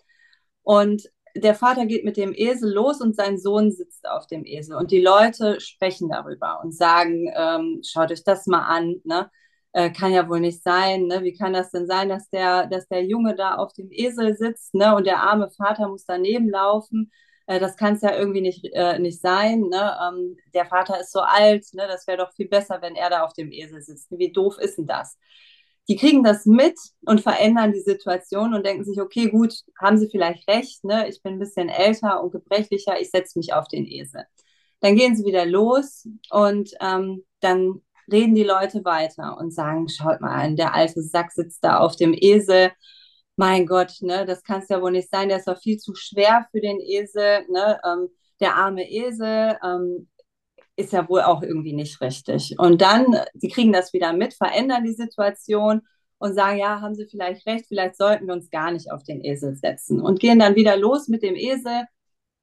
Und der Vater geht mit dem Esel los und sein Sohn sitzt auf dem Esel. Und die Leute sprechen darüber und sagen, ähm, schaut euch das mal an, ne? Äh, kann ja wohl nicht sein, ne? Wie kann das denn sein, dass der, dass der Junge da auf dem Esel sitzt, ne? Und der arme Vater muss daneben laufen. Äh, das kann es ja irgendwie nicht, äh, nicht sein, ne? Ähm, der Vater ist so alt, ne? Das wäre doch viel besser, wenn er da auf dem Esel sitzt. Wie doof ist denn das? Die kriegen das mit und verändern die Situation und denken sich, okay, gut, haben sie vielleicht recht, ne? ich bin ein bisschen älter und gebrechlicher, ich setze mich auf den Esel. Dann gehen sie wieder los und ähm, dann reden die Leute weiter und sagen, schaut mal an, der alte Sack sitzt da auf dem Esel. Mein Gott, ne, das kann es ja wohl nicht sein, der ist doch viel zu schwer für den Esel, ne? Ähm, der arme Esel, ähm, ist ja wohl auch irgendwie nicht richtig. Und dann, sie kriegen das wieder mit, verändern die Situation und sagen, ja, haben Sie vielleicht recht, vielleicht sollten wir uns gar nicht auf den Esel setzen und gehen dann wieder los mit dem Esel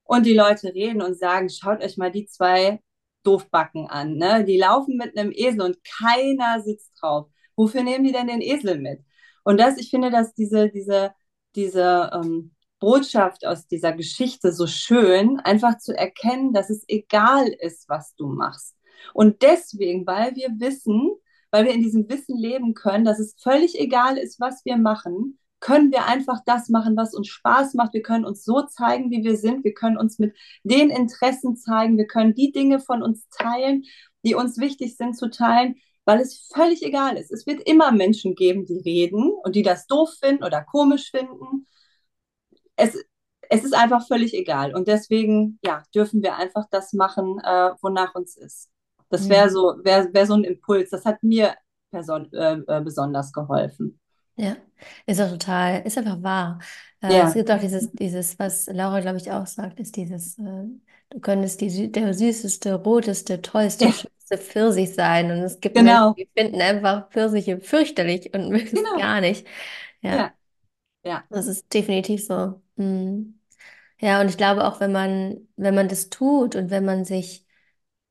und die Leute reden und sagen, schaut euch mal die zwei Doofbacken an, ne? Die laufen mit einem Esel und keiner sitzt drauf. Wofür nehmen die denn den Esel mit? Und das, ich finde, dass diese, diese, diese ähm, Botschaft aus dieser Geschichte so schön, einfach zu erkennen, dass es egal ist, was du machst. Und deswegen, weil wir wissen, weil wir in diesem Wissen leben können, dass es völlig egal ist, was wir machen, können wir einfach das machen, was uns Spaß macht. Wir können uns so zeigen, wie wir sind. Wir können uns mit den Interessen zeigen. Wir können die Dinge von uns teilen, die uns wichtig sind zu teilen, weil es völlig egal ist. Es wird immer Menschen geben, die reden und die das doof finden oder komisch finden es, es ist einfach völlig egal. Und deswegen, ja, dürfen wir einfach das machen, äh, wonach uns ist. Das wäre mhm. so, wär, wär so ein Impuls. Das hat mir person äh, äh, besonders geholfen. Ja, ist auch total, ist einfach wahr. Äh, ja. Es gibt auch dieses, dieses, was Laura, glaube ich, auch sagt, ist dieses, äh, du könntest die, der süßeste, roteste, tollste, ja. schönste Pfirsich sein. Und es gibt genau. Menschen, die finden einfach Pfirsiche fürchterlich und mögen genau. es gar nicht. Ja. ja. Ja. Das ist definitiv so. Mhm. Ja, und ich glaube auch, wenn man, wenn man das tut und wenn man sich,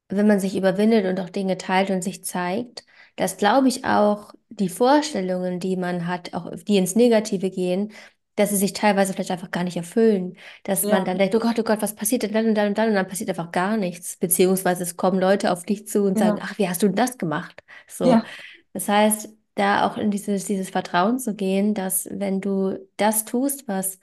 wenn man sich überwindet und auch Dinge teilt und sich zeigt, dass, glaube ich, auch die Vorstellungen, die man hat, auch die ins Negative gehen, dass sie sich teilweise vielleicht einfach gar nicht erfüllen. Dass man Ja. dann denkt, oh Gott, oh Gott, was passiert denn dann und dann und dann? Und dann passiert einfach gar nichts. Beziehungsweise es kommen Leute auf dich zu und sagen, Ja. ach, wie hast du denn das gemacht? So. Ja. Das heißt, da auch in dieses, dieses Vertrauen zu gehen, dass wenn du das tust, was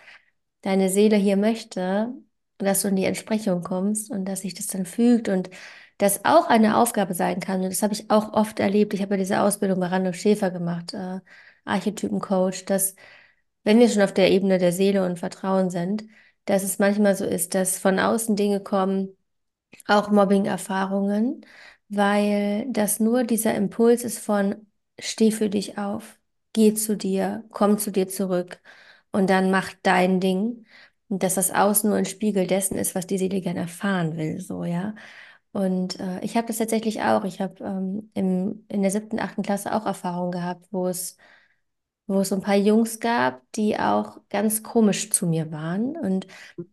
deine Seele hier möchte, dass du in die Entsprechung kommst und dass sich das dann fügt und das auch eine Aufgabe sein kann. Und das habe ich auch oft erlebt. Ich habe ja diese Ausbildung bei Randolph Schäfer gemacht, äh, Archetypencoach, dass wenn wir schon auf der Ebene der Seele und Vertrauen sind, dass es manchmal so ist, dass von außen Dinge kommen, auch Mobbing-Erfahrungen, weil das nur dieser Impuls ist von steh für dich auf. geh zu dir, komm zu dir zurück und dann mach dein Ding. Und dass das Außen nur ein Spiegel dessen ist, was die Seele gerne erfahren will, so, ja. Und äh, ich habe das tatsächlich auch. Ich habe ähm, in der siebten, achten Klasse auch Erfahrungen gehabt, wo es, wo es ein paar Jungs gab, die auch ganz komisch zu mir waren. Und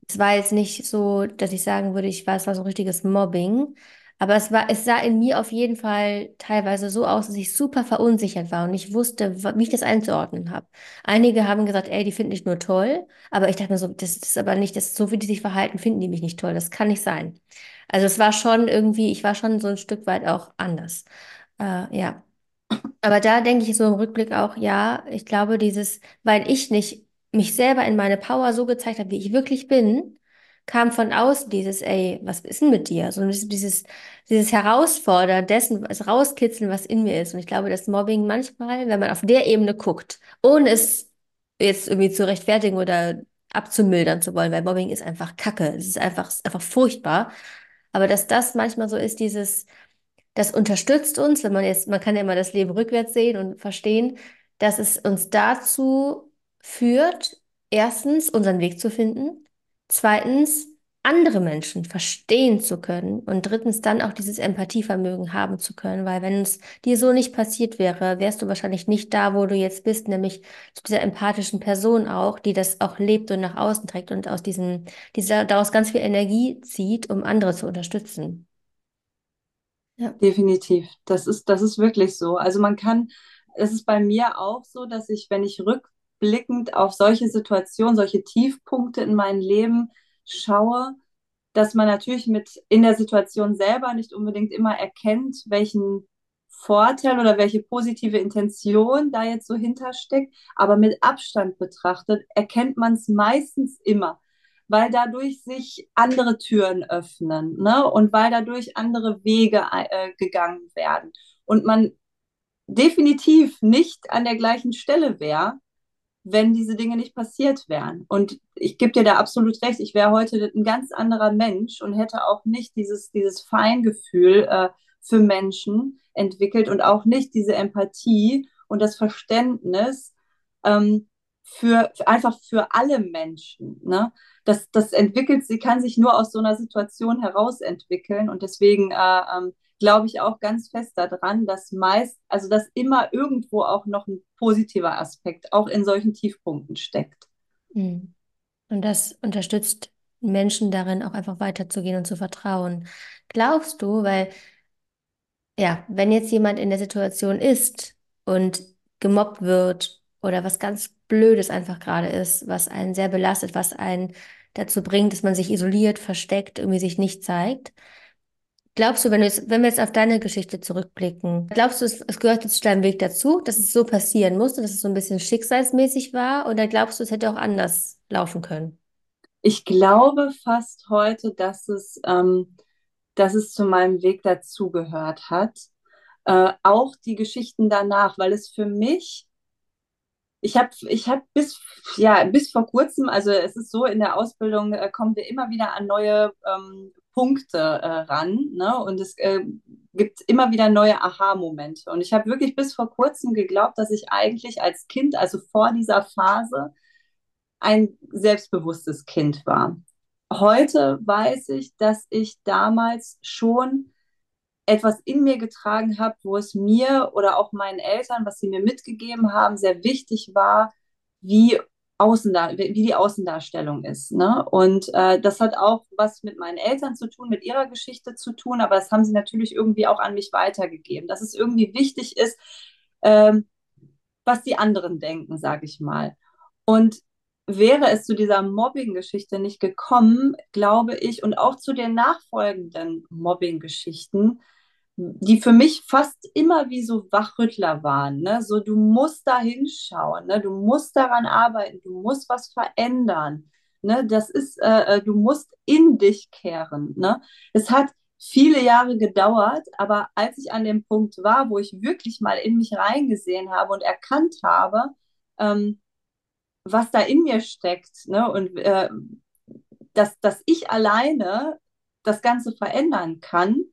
es war jetzt nicht so, dass ich sagen würde, ich war, es war so ein richtiges Mobbing. Aber es war, es sah in mir auf jeden Fall teilweise so aus, dass ich super verunsichert war und ich wusste, wie ich das einzuordnen habe. Einige haben gesagt, ey, die finden dich nur toll. Aber ich dachte mir so, das ist aber nicht, das, so wie die sich verhalten, finden die mich nicht toll. Das kann nicht sein. Also es war schon irgendwie, ich war schon so ein Stück weit auch anders. Äh, ja. Aber da denke ich so im Rückblick auch, ja, ich glaube, dieses, weil ich nicht mich selber in meine Power so gezeigt habe, wie ich wirklich bin, kam von außen dieses, ey, was ist denn mit dir? So dieses, dieses Herausfordern dessen, das Rauskitzeln, was in mir ist. Und ich glaube, dass Mobbing manchmal, wenn man auf der Ebene guckt, ohne es jetzt irgendwie zu rechtfertigen oder abzumildern zu wollen, weil Mobbing ist einfach Kacke. Es ist einfach, ist einfach furchtbar. Aber dass das manchmal so ist, dieses, das unterstützt uns, wenn man jetzt, man kann ja immer das Leben rückwärts sehen und verstehen, dass es uns dazu führt, erstens unseren Weg zu finden, zweitens andere Menschen verstehen zu können und drittens dann auch dieses Empathievermögen haben zu können, weil wenn es dir so nicht passiert wäre, wärst du wahrscheinlich nicht da, wo du jetzt bist, nämlich zu dieser empathischen Person auch, die das auch lebt und nach außen trägt und aus diesem, dieser, daraus ganz viel Energie zieht, um andere zu unterstützen. Ja. Definitiv. Das ist, das ist wirklich so. Also man kann, es ist bei mir auch so, dass ich, wenn ich rückblickend auf solche Situationen, solche Tiefpunkte in meinem Leben schaue, dass man natürlich mit in der Situation selber nicht unbedingt immer erkennt, welchen Vorteil oder welche positive Intention da jetzt so hintersteckt, aber mit Abstand betrachtet erkennt man es meistens immer, weil dadurch sich andere Türen öffnen ne? und weil dadurch andere Wege äh, gegangen werden und man definitiv nicht an der gleichen Stelle wäre, wenn diese Dinge nicht passiert wären. Und ich gebe dir da absolut recht, ich wäre heute ein ganz anderer Mensch und hätte auch nicht dieses, dieses Feingefühl äh, für Menschen entwickelt und auch nicht diese Empathie und das Verständnis ähm, für, einfach für alle Menschen. Ne? Das, das entwickelt, sie kann sich nur aus so einer Situation heraus entwickeln und deswegen äh, ähm, glaube ich auch ganz fest daran, dass meist, also dass immer irgendwo auch noch ein positiver Aspekt auch in solchen Tiefpunkten steckt. Hm. Und das unterstützt Menschen darin, auch einfach weiterzugehen und zu vertrauen. Glaubst du, weil, ja, wenn jetzt jemand in der Situation ist und gemobbt wird oder was ganz Blödes einfach gerade ist, was einen sehr belastet, was einen dazu bringt, dass man sich isoliert, versteckt, irgendwie sich nicht zeigt, Glaubst du, wenn, wenn wir jetzt auf deine Geschichte zurückblicken, glaubst du, es, es gehört jetzt zu deinem Weg dazu, dass es so passieren musste, dass es so ein bisschen schicksalsmäßig war? Oder glaubst du, es hätte auch anders laufen können? Ich glaube fast heute, dass es, ähm, dass es zu meinem Weg dazugehört hat. Äh, auch die Geschichten danach, weil es für mich ich habe ich hab bis, ja, bis vor kurzem, also es ist so, in der Ausbildung äh, kommen wir immer wieder an neue ähm, Punkte äh, ran ne? und es äh, gibt immer wieder neue Aha-Momente. Und ich habe wirklich bis vor kurzem geglaubt, dass ich eigentlich als Kind, also vor dieser Phase, ein selbstbewusstes Kind war. Heute weiß ich, dass ich damals schon etwas in mir getragen habe, wo es mir oder auch meinen Eltern, was sie mir mitgegeben haben, sehr wichtig war, wie, Außendar wie die Außendarstellung ist. Ne? Und äh, das hat auch was mit meinen Eltern zu tun, mit ihrer Geschichte zu tun, aber das haben sie natürlich irgendwie auch an mich weitergegeben, dass es irgendwie wichtig ist, ähm, was die anderen denken, sage ich mal. Und wäre es zu dieser Mobbing-Geschichte nicht gekommen, glaube ich, und auch zu den nachfolgenden Mobbing-Geschichten, die für mich fast immer wie so Wachrüttler waren. Ne? So, du musst da hinschauen, ne? du musst daran arbeiten, du musst was verändern. Ne? Das ist, äh, äh, du musst in dich kehren. Ne? Es hat viele Jahre gedauert, aber als ich an dem Punkt war, wo ich wirklich mal in mich reingesehen habe und erkannt habe, ähm, was da in mir steckt ne? und äh, dass, dass ich alleine das Ganze verändern kann,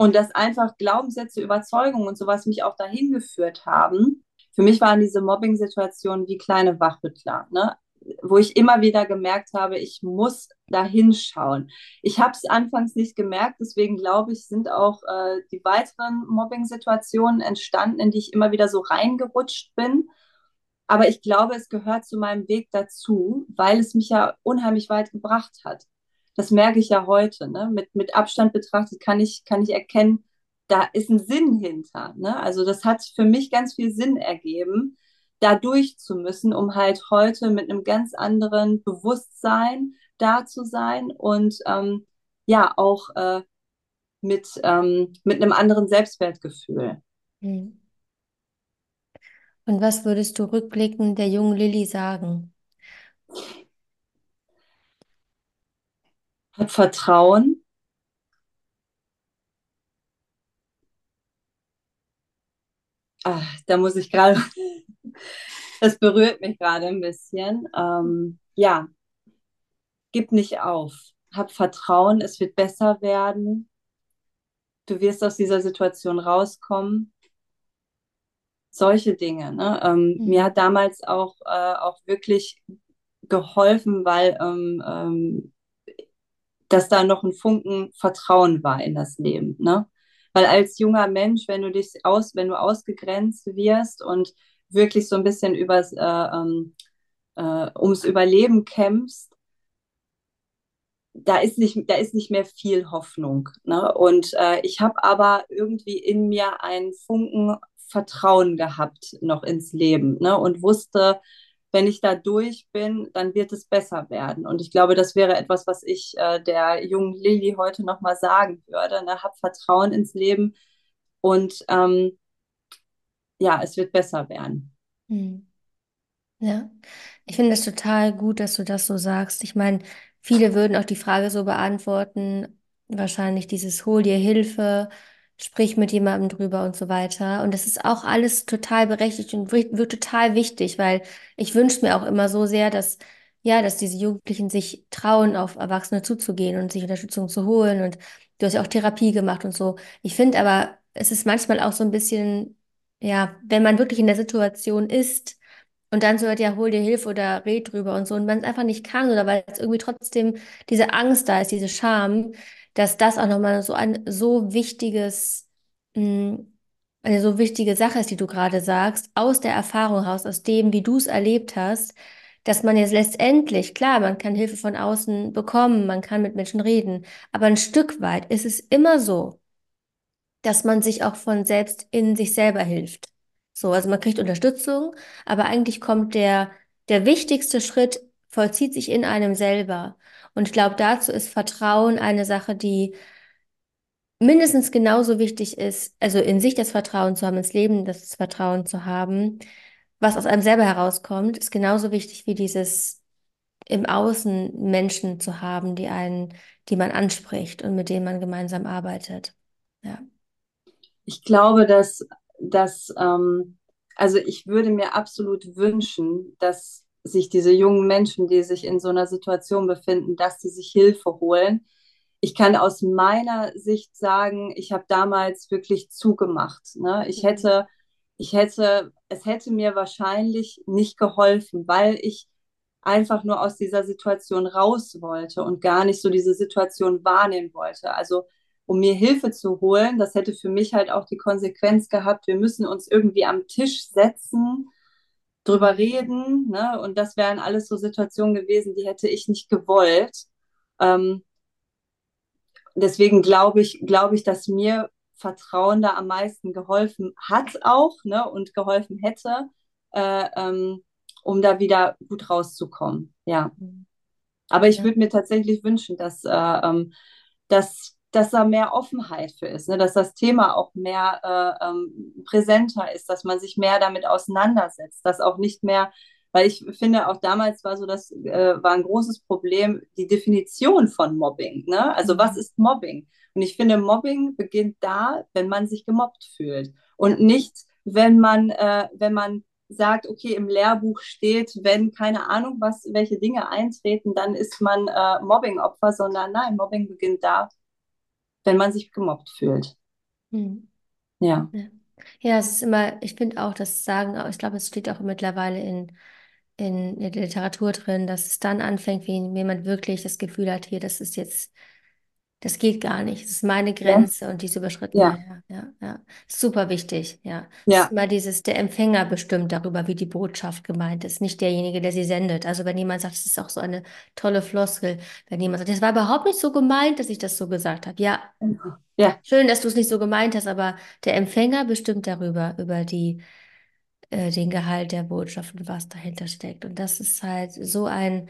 und dass einfach Glaubenssätze, Überzeugungen und sowas mich auch dahin geführt haben, für mich waren diese Mobbing-Situationen wie kleine Wachrüttler, ne? wo ich immer wieder gemerkt habe, ich muss da hinschauen. Ich habe es anfangs nicht gemerkt, deswegen glaube ich, sind auch äh, die weiteren Mobbing-Situationen entstanden, in die ich immer wieder so reingerutscht bin. Aber ich glaube, es gehört zu meinem Weg dazu, weil es mich ja unheimlich weit gebracht hat. Das merke ich ja heute. Ne? Mit, mit Abstand betrachtet kann ich, kann ich erkennen, da ist ein Sinn hinter. Ne? Also das hat für mich ganz viel Sinn ergeben, da durch um halt heute mit einem ganz anderen Bewusstsein da zu sein und ähm, ja auch äh, mit, ähm, mit einem anderen Selbstwertgefühl. Hm. Und was würdest du rückblickend der jungen Lilly sagen? Hab Vertrauen. Ah, da muss ich gerade das berührt mich gerade ein bisschen. Ähm, ja, gib nicht auf. Hab Vertrauen, es wird besser werden. Du wirst aus dieser Situation rauskommen. Solche Dinge. Ne? Ähm, mhm. Mir hat damals auch, äh, auch wirklich geholfen, weil ähm, ähm, dass da noch ein Funken Vertrauen war in das Leben. Ne? Weil als junger Mensch, wenn du dich aus, wenn du ausgegrenzt wirst und wirklich so ein bisschen übers, äh, ähm, äh, ums Überleben kämpfst, da ist nicht, da ist nicht mehr viel Hoffnung. Ne? Und äh, ich habe aber irgendwie in mir einen Funken Vertrauen gehabt noch ins Leben ne? und wusste, wenn ich da durch bin, dann wird es besser werden. Und ich glaube, das wäre etwas, was ich äh, der jungen Lilly heute nochmal sagen würde. Ne? Hab Vertrauen ins Leben und ähm, ja, es wird besser werden. Hm. Ja, ich finde es total gut, dass du das so sagst. Ich meine, viele würden auch die Frage so beantworten, wahrscheinlich dieses Hol dir Hilfe, sprich mit jemandem drüber und so weiter. Und das ist auch alles total berechtigt und wird total wichtig, weil ich wünsche mir auch immer so sehr, dass, ja, dass diese Jugendlichen sich trauen, auf Erwachsene zuzugehen und sich Unterstützung zu holen. Und du hast ja auch Therapie gemacht und so. Ich finde aber, es ist manchmal auch so ein bisschen ja, wenn man wirklich in der Situation ist und dann so hört, ja, hol dir Hilfe oder red drüber und so und man es einfach nicht kann oder weil es irgendwie trotzdem diese Angst da ist, diese Scham, dass das auch nochmal so ein so wichtiges, mh, hm, eine so wichtige Sache ist, die du gerade sagst, aus der Erfahrung heraus, aus dem, wie du es erlebt hast, dass man jetzt letztendlich, klar, man kann Hilfe von außen bekommen, man kann mit Menschen reden, aber ein Stück weit ist es immer so, dass man sich auch von selbst in sich selber hilft. So, also man kriegt Unterstützung, aber eigentlich kommt der, der wichtigste Schritt, vollzieht sich in einem selber. Und ich glaube, dazu ist Vertrauen eine Sache, die mindestens genauso wichtig ist, also in sich das Vertrauen zu haben, ins Leben das Vertrauen zu haben, was aus einem selber herauskommt, ist genauso wichtig wie dieses im Außen Menschen zu haben, die einen, die man anspricht und mit denen man gemeinsam arbeitet. Ja ich glaube, dass, dass ähm, also ich würde mir absolut wünschen, dass sich diese jungen Menschen, die sich in so einer Situation befinden, dass sie sich Hilfe holen. Ich kann aus meiner Sicht sagen, ich habe damals wirklich zugemacht. Ne? Ich mhm. hätte, ich hätte, es hätte mir wahrscheinlich nicht geholfen, weil ich einfach nur aus dieser Situation raus wollte und gar nicht so diese Situation wahrnehmen wollte. Also um mir Hilfe zu holen. Das hätte für mich halt auch die Konsequenz gehabt, wir müssen uns irgendwie am Tisch setzen, drüber reden. Ne? Und das wären alles so Situationen gewesen, die hätte ich nicht gewollt. Ähm, deswegen glaube ich, glaube ich, dass mir Vertrauen da am meisten geholfen hat auch ne? und geholfen hätte, äh, ähm, um da wieder gut rauszukommen. Ja. Aber ich würde mir tatsächlich wünschen, dass, äh, ähm, dass dass da mehr Offenheit für ist, ne? dass das Thema auch mehr äh, ähm, präsenter ist, dass man sich mehr damit auseinandersetzt, dass auch nicht mehr, weil ich finde, auch damals war so, das äh, war ein großes Problem, die Definition von Mobbing. Ne? Also was mhm. ist Mobbing? Und ich finde, Mobbing beginnt da, wenn man sich gemobbt fühlt und nicht, wenn man, äh, wenn man sagt, okay, im Lehrbuch steht, wenn keine Ahnung was, welche Dinge eintreten, dann ist man äh, Mobbing-Opfer, sondern nein, Mobbing beginnt da, wenn man sich gemobbt fühlt. Hm. Ja. ja. Ja, es ist immer, ich finde auch, das Sagen, ich glaube, es steht auch mittlerweile in, in, der Literatur drin, dass es dann anfängt, wenn jemand wirklich das Gefühl hat, hier, das ist jetzt, das geht gar nicht, das ist meine Grenze und die ist überschritten. Ja. Ja, ja, ja. Super wichtig, ja. Ja. ist immer dieses, der Empfänger bestimmt darüber, wie die Botschaft gemeint ist, nicht derjenige, der sie sendet. Also wenn jemand sagt, das ist auch so eine tolle Floskel, wenn jemand sagt, das war überhaupt nicht so gemeint, dass ich das so gesagt habe. Ja. Ja, Schön, dass du es nicht so gemeint hast, aber der Empfänger bestimmt darüber, über die, äh, den Gehalt der Botschaft und was dahinter steckt. Und das ist halt so ein,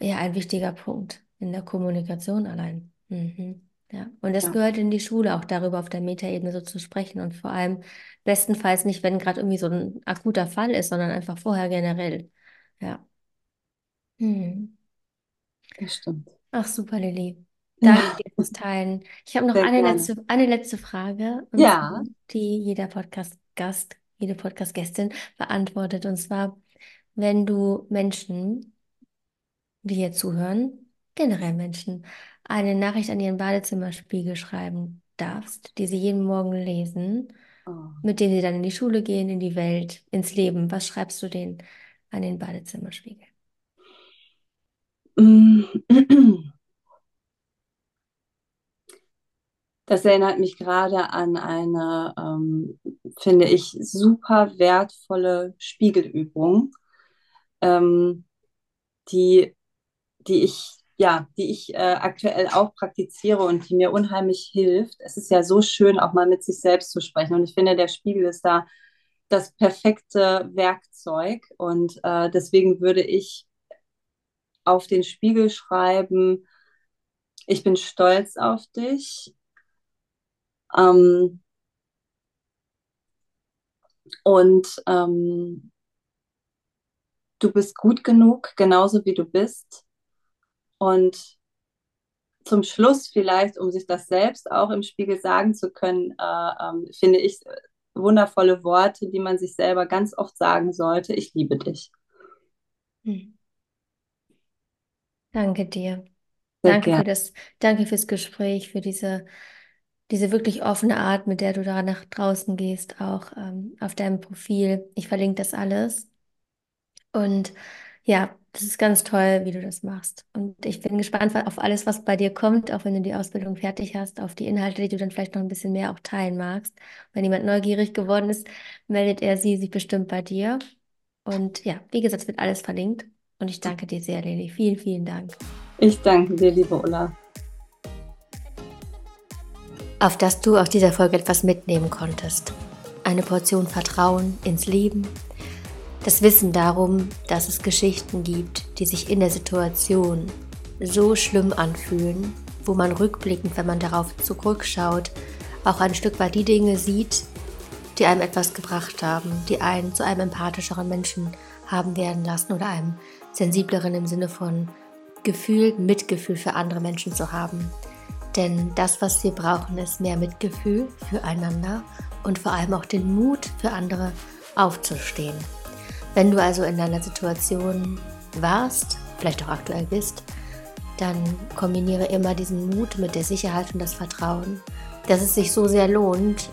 ja, ein wichtiger Punkt in der Kommunikation allein. Mhm. Ja. Und das ja, gehört in die Schule, auch darüber auf der Metaebene so zu sprechen und vor allem bestenfalls nicht, wenn gerade irgendwie so ein akuter Fall ist, sondern einfach vorher generell. Ja. Mhm. das stimmt. Ach, super, Lilly. Danke Ja, dir fürs Teilen. Ich habe noch sehr eine gerne. letzte, eine letzte Frage, und Ja, die jeder Podcast-Gast, jede Podcast-Gästin beantwortet. Und zwar, wenn du Menschen, die hier zuhören, generell Menschen, eine Nachricht an ihren Badezimmerspiegel schreiben darfst, die sie jeden Morgen lesen, oh. mit denen sie dann in die Schule gehen, in die Welt, ins Leben, was schreibst du denen an den Badezimmerspiegel? Mm. Das erinnert mich gerade an eine, ähm, finde ich, super wertvolle Spiegelübung, ähm, die, die ich, ja, die ich äh, aktuell auch praktiziere und die mir unheimlich hilft. Es ist ja so schön, auch mal mit sich selbst zu sprechen. Und ich finde, der Spiegel ist da das perfekte Werkzeug. Und äh, deswegen würde ich auf den Spiegel schreiben, ich bin stolz auf dich. Ähm, und ähm, du bist gut genug, genauso wie du bist. Und zum Schluss vielleicht, um sich das selbst auch im Spiegel sagen zu können, äh, ähm, finde ich wundervolle Worte, die man sich selber ganz oft sagen sollte. Ich liebe dich. Hm. Danke dir. Sehr Danke für das, danke fürs Gespräch, für diese, diese wirklich offene Art, mit der du da nach draußen gehst, auch ähm, auf deinem Profil. Ich verlinke das alles. Und ja, das ist ganz toll, wie du das machst. Und ich bin gespannt auf alles, was bei dir kommt, auch wenn du die Ausbildung fertig hast, auf die Inhalte, die du dann vielleicht noch ein bisschen mehr auch teilen magst. Wenn jemand neugierig geworden ist, meldet er sie sich bestimmt bei dir. Und ja, wie gesagt, es wird alles verlinkt. Und ich danke dir sehr, Lili. Vielen, vielen Dank. Ich danke dir, liebe Ulla. Auf dass du aus dieser Folge etwas mitnehmen konntest. Eine Portion Vertrauen ins Leben. Das Wissen darum, dass es Geschichten gibt, die sich in der Situation so schlimm anfühlen, wo man rückblickend, wenn man darauf zurückschaut, auch ein Stück weit die Dinge sieht, die einem etwas gebracht haben, die einen zu einem empathischeren Menschen haben werden lassen oder einem sensibleren im Sinne von Gefühl, Mitgefühl für andere Menschen zu haben. Denn das, was wir brauchen, ist mehr Mitgefühl füreinander und vor allem auch den Mut für andere aufzustehen. Wenn du also in einer Situation warst, vielleicht auch aktuell bist, dann kombiniere immer diesen Mut mit der Sicherheit und das Vertrauen, dass es sich so sehr lohnt,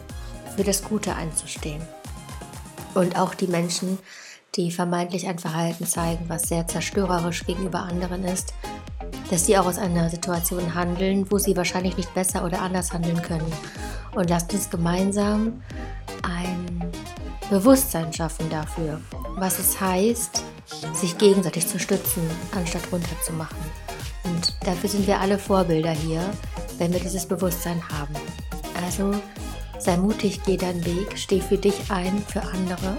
für das Gute einzustehen. Und auch die Menschen, die vermeintlich ein Verhalten zeigen, was sehr zerstörerisch gegenüber anderen ist, dass sie auch aus einer Situation handeln, wo sie wahrscheinlich nicht besser oder anders handeln können. Und lasst uns gemeinsam ein Bewusstsein schaffen dafür, was es heißt, sich gegenseitig zu stützen, anstatt runterzumachen. Und dafür sind wir alle Vorbilder hier, wenn wir dieses Bewusstsein haben. Also sei mutig, geh deinen Weg, steh für dich ein, für andere.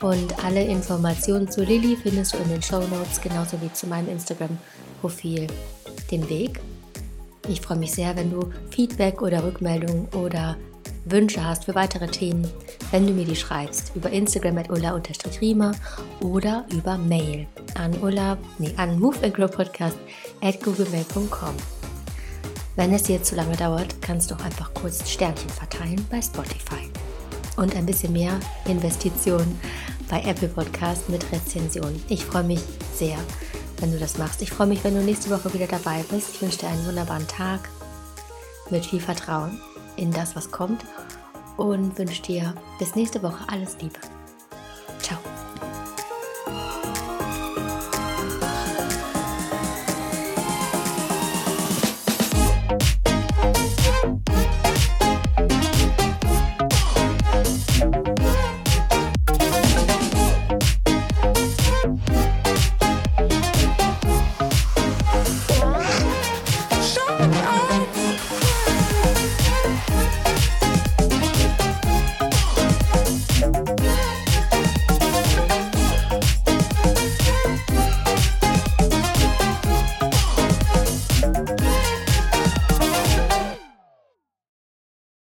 Und alle Informationen zu Lilly findest du in den Show Notes, genauso wie zu meinem Instagram-Profil. Den Weg. Ich freue mich sehr, wenn du Feedback oder Rückmeldungen oder Wünsche hast für weitere Themen, wenn du mir die schreibst über Instagram at ulla-riemer oder über Mail an ulla, nee, an moveandgrowpodcast at googlemail.com. Wenn es dir zu lange dauert, kannst du auch einfach kurz Sternchen verteilen bei Spotify. Und ein bisschen mehr Investitionen bei Apple Podcast mit Rezension. Ich freue mich sehr, wenn du das machst. Ich freue mich, wenn du nächste Woche wieder dabei bist. Ich wünsche dir einen wunderbaren Tag mit viel Vertrauen in das, was kommt. und wünsche dir bis nächste Woche alles Liebe.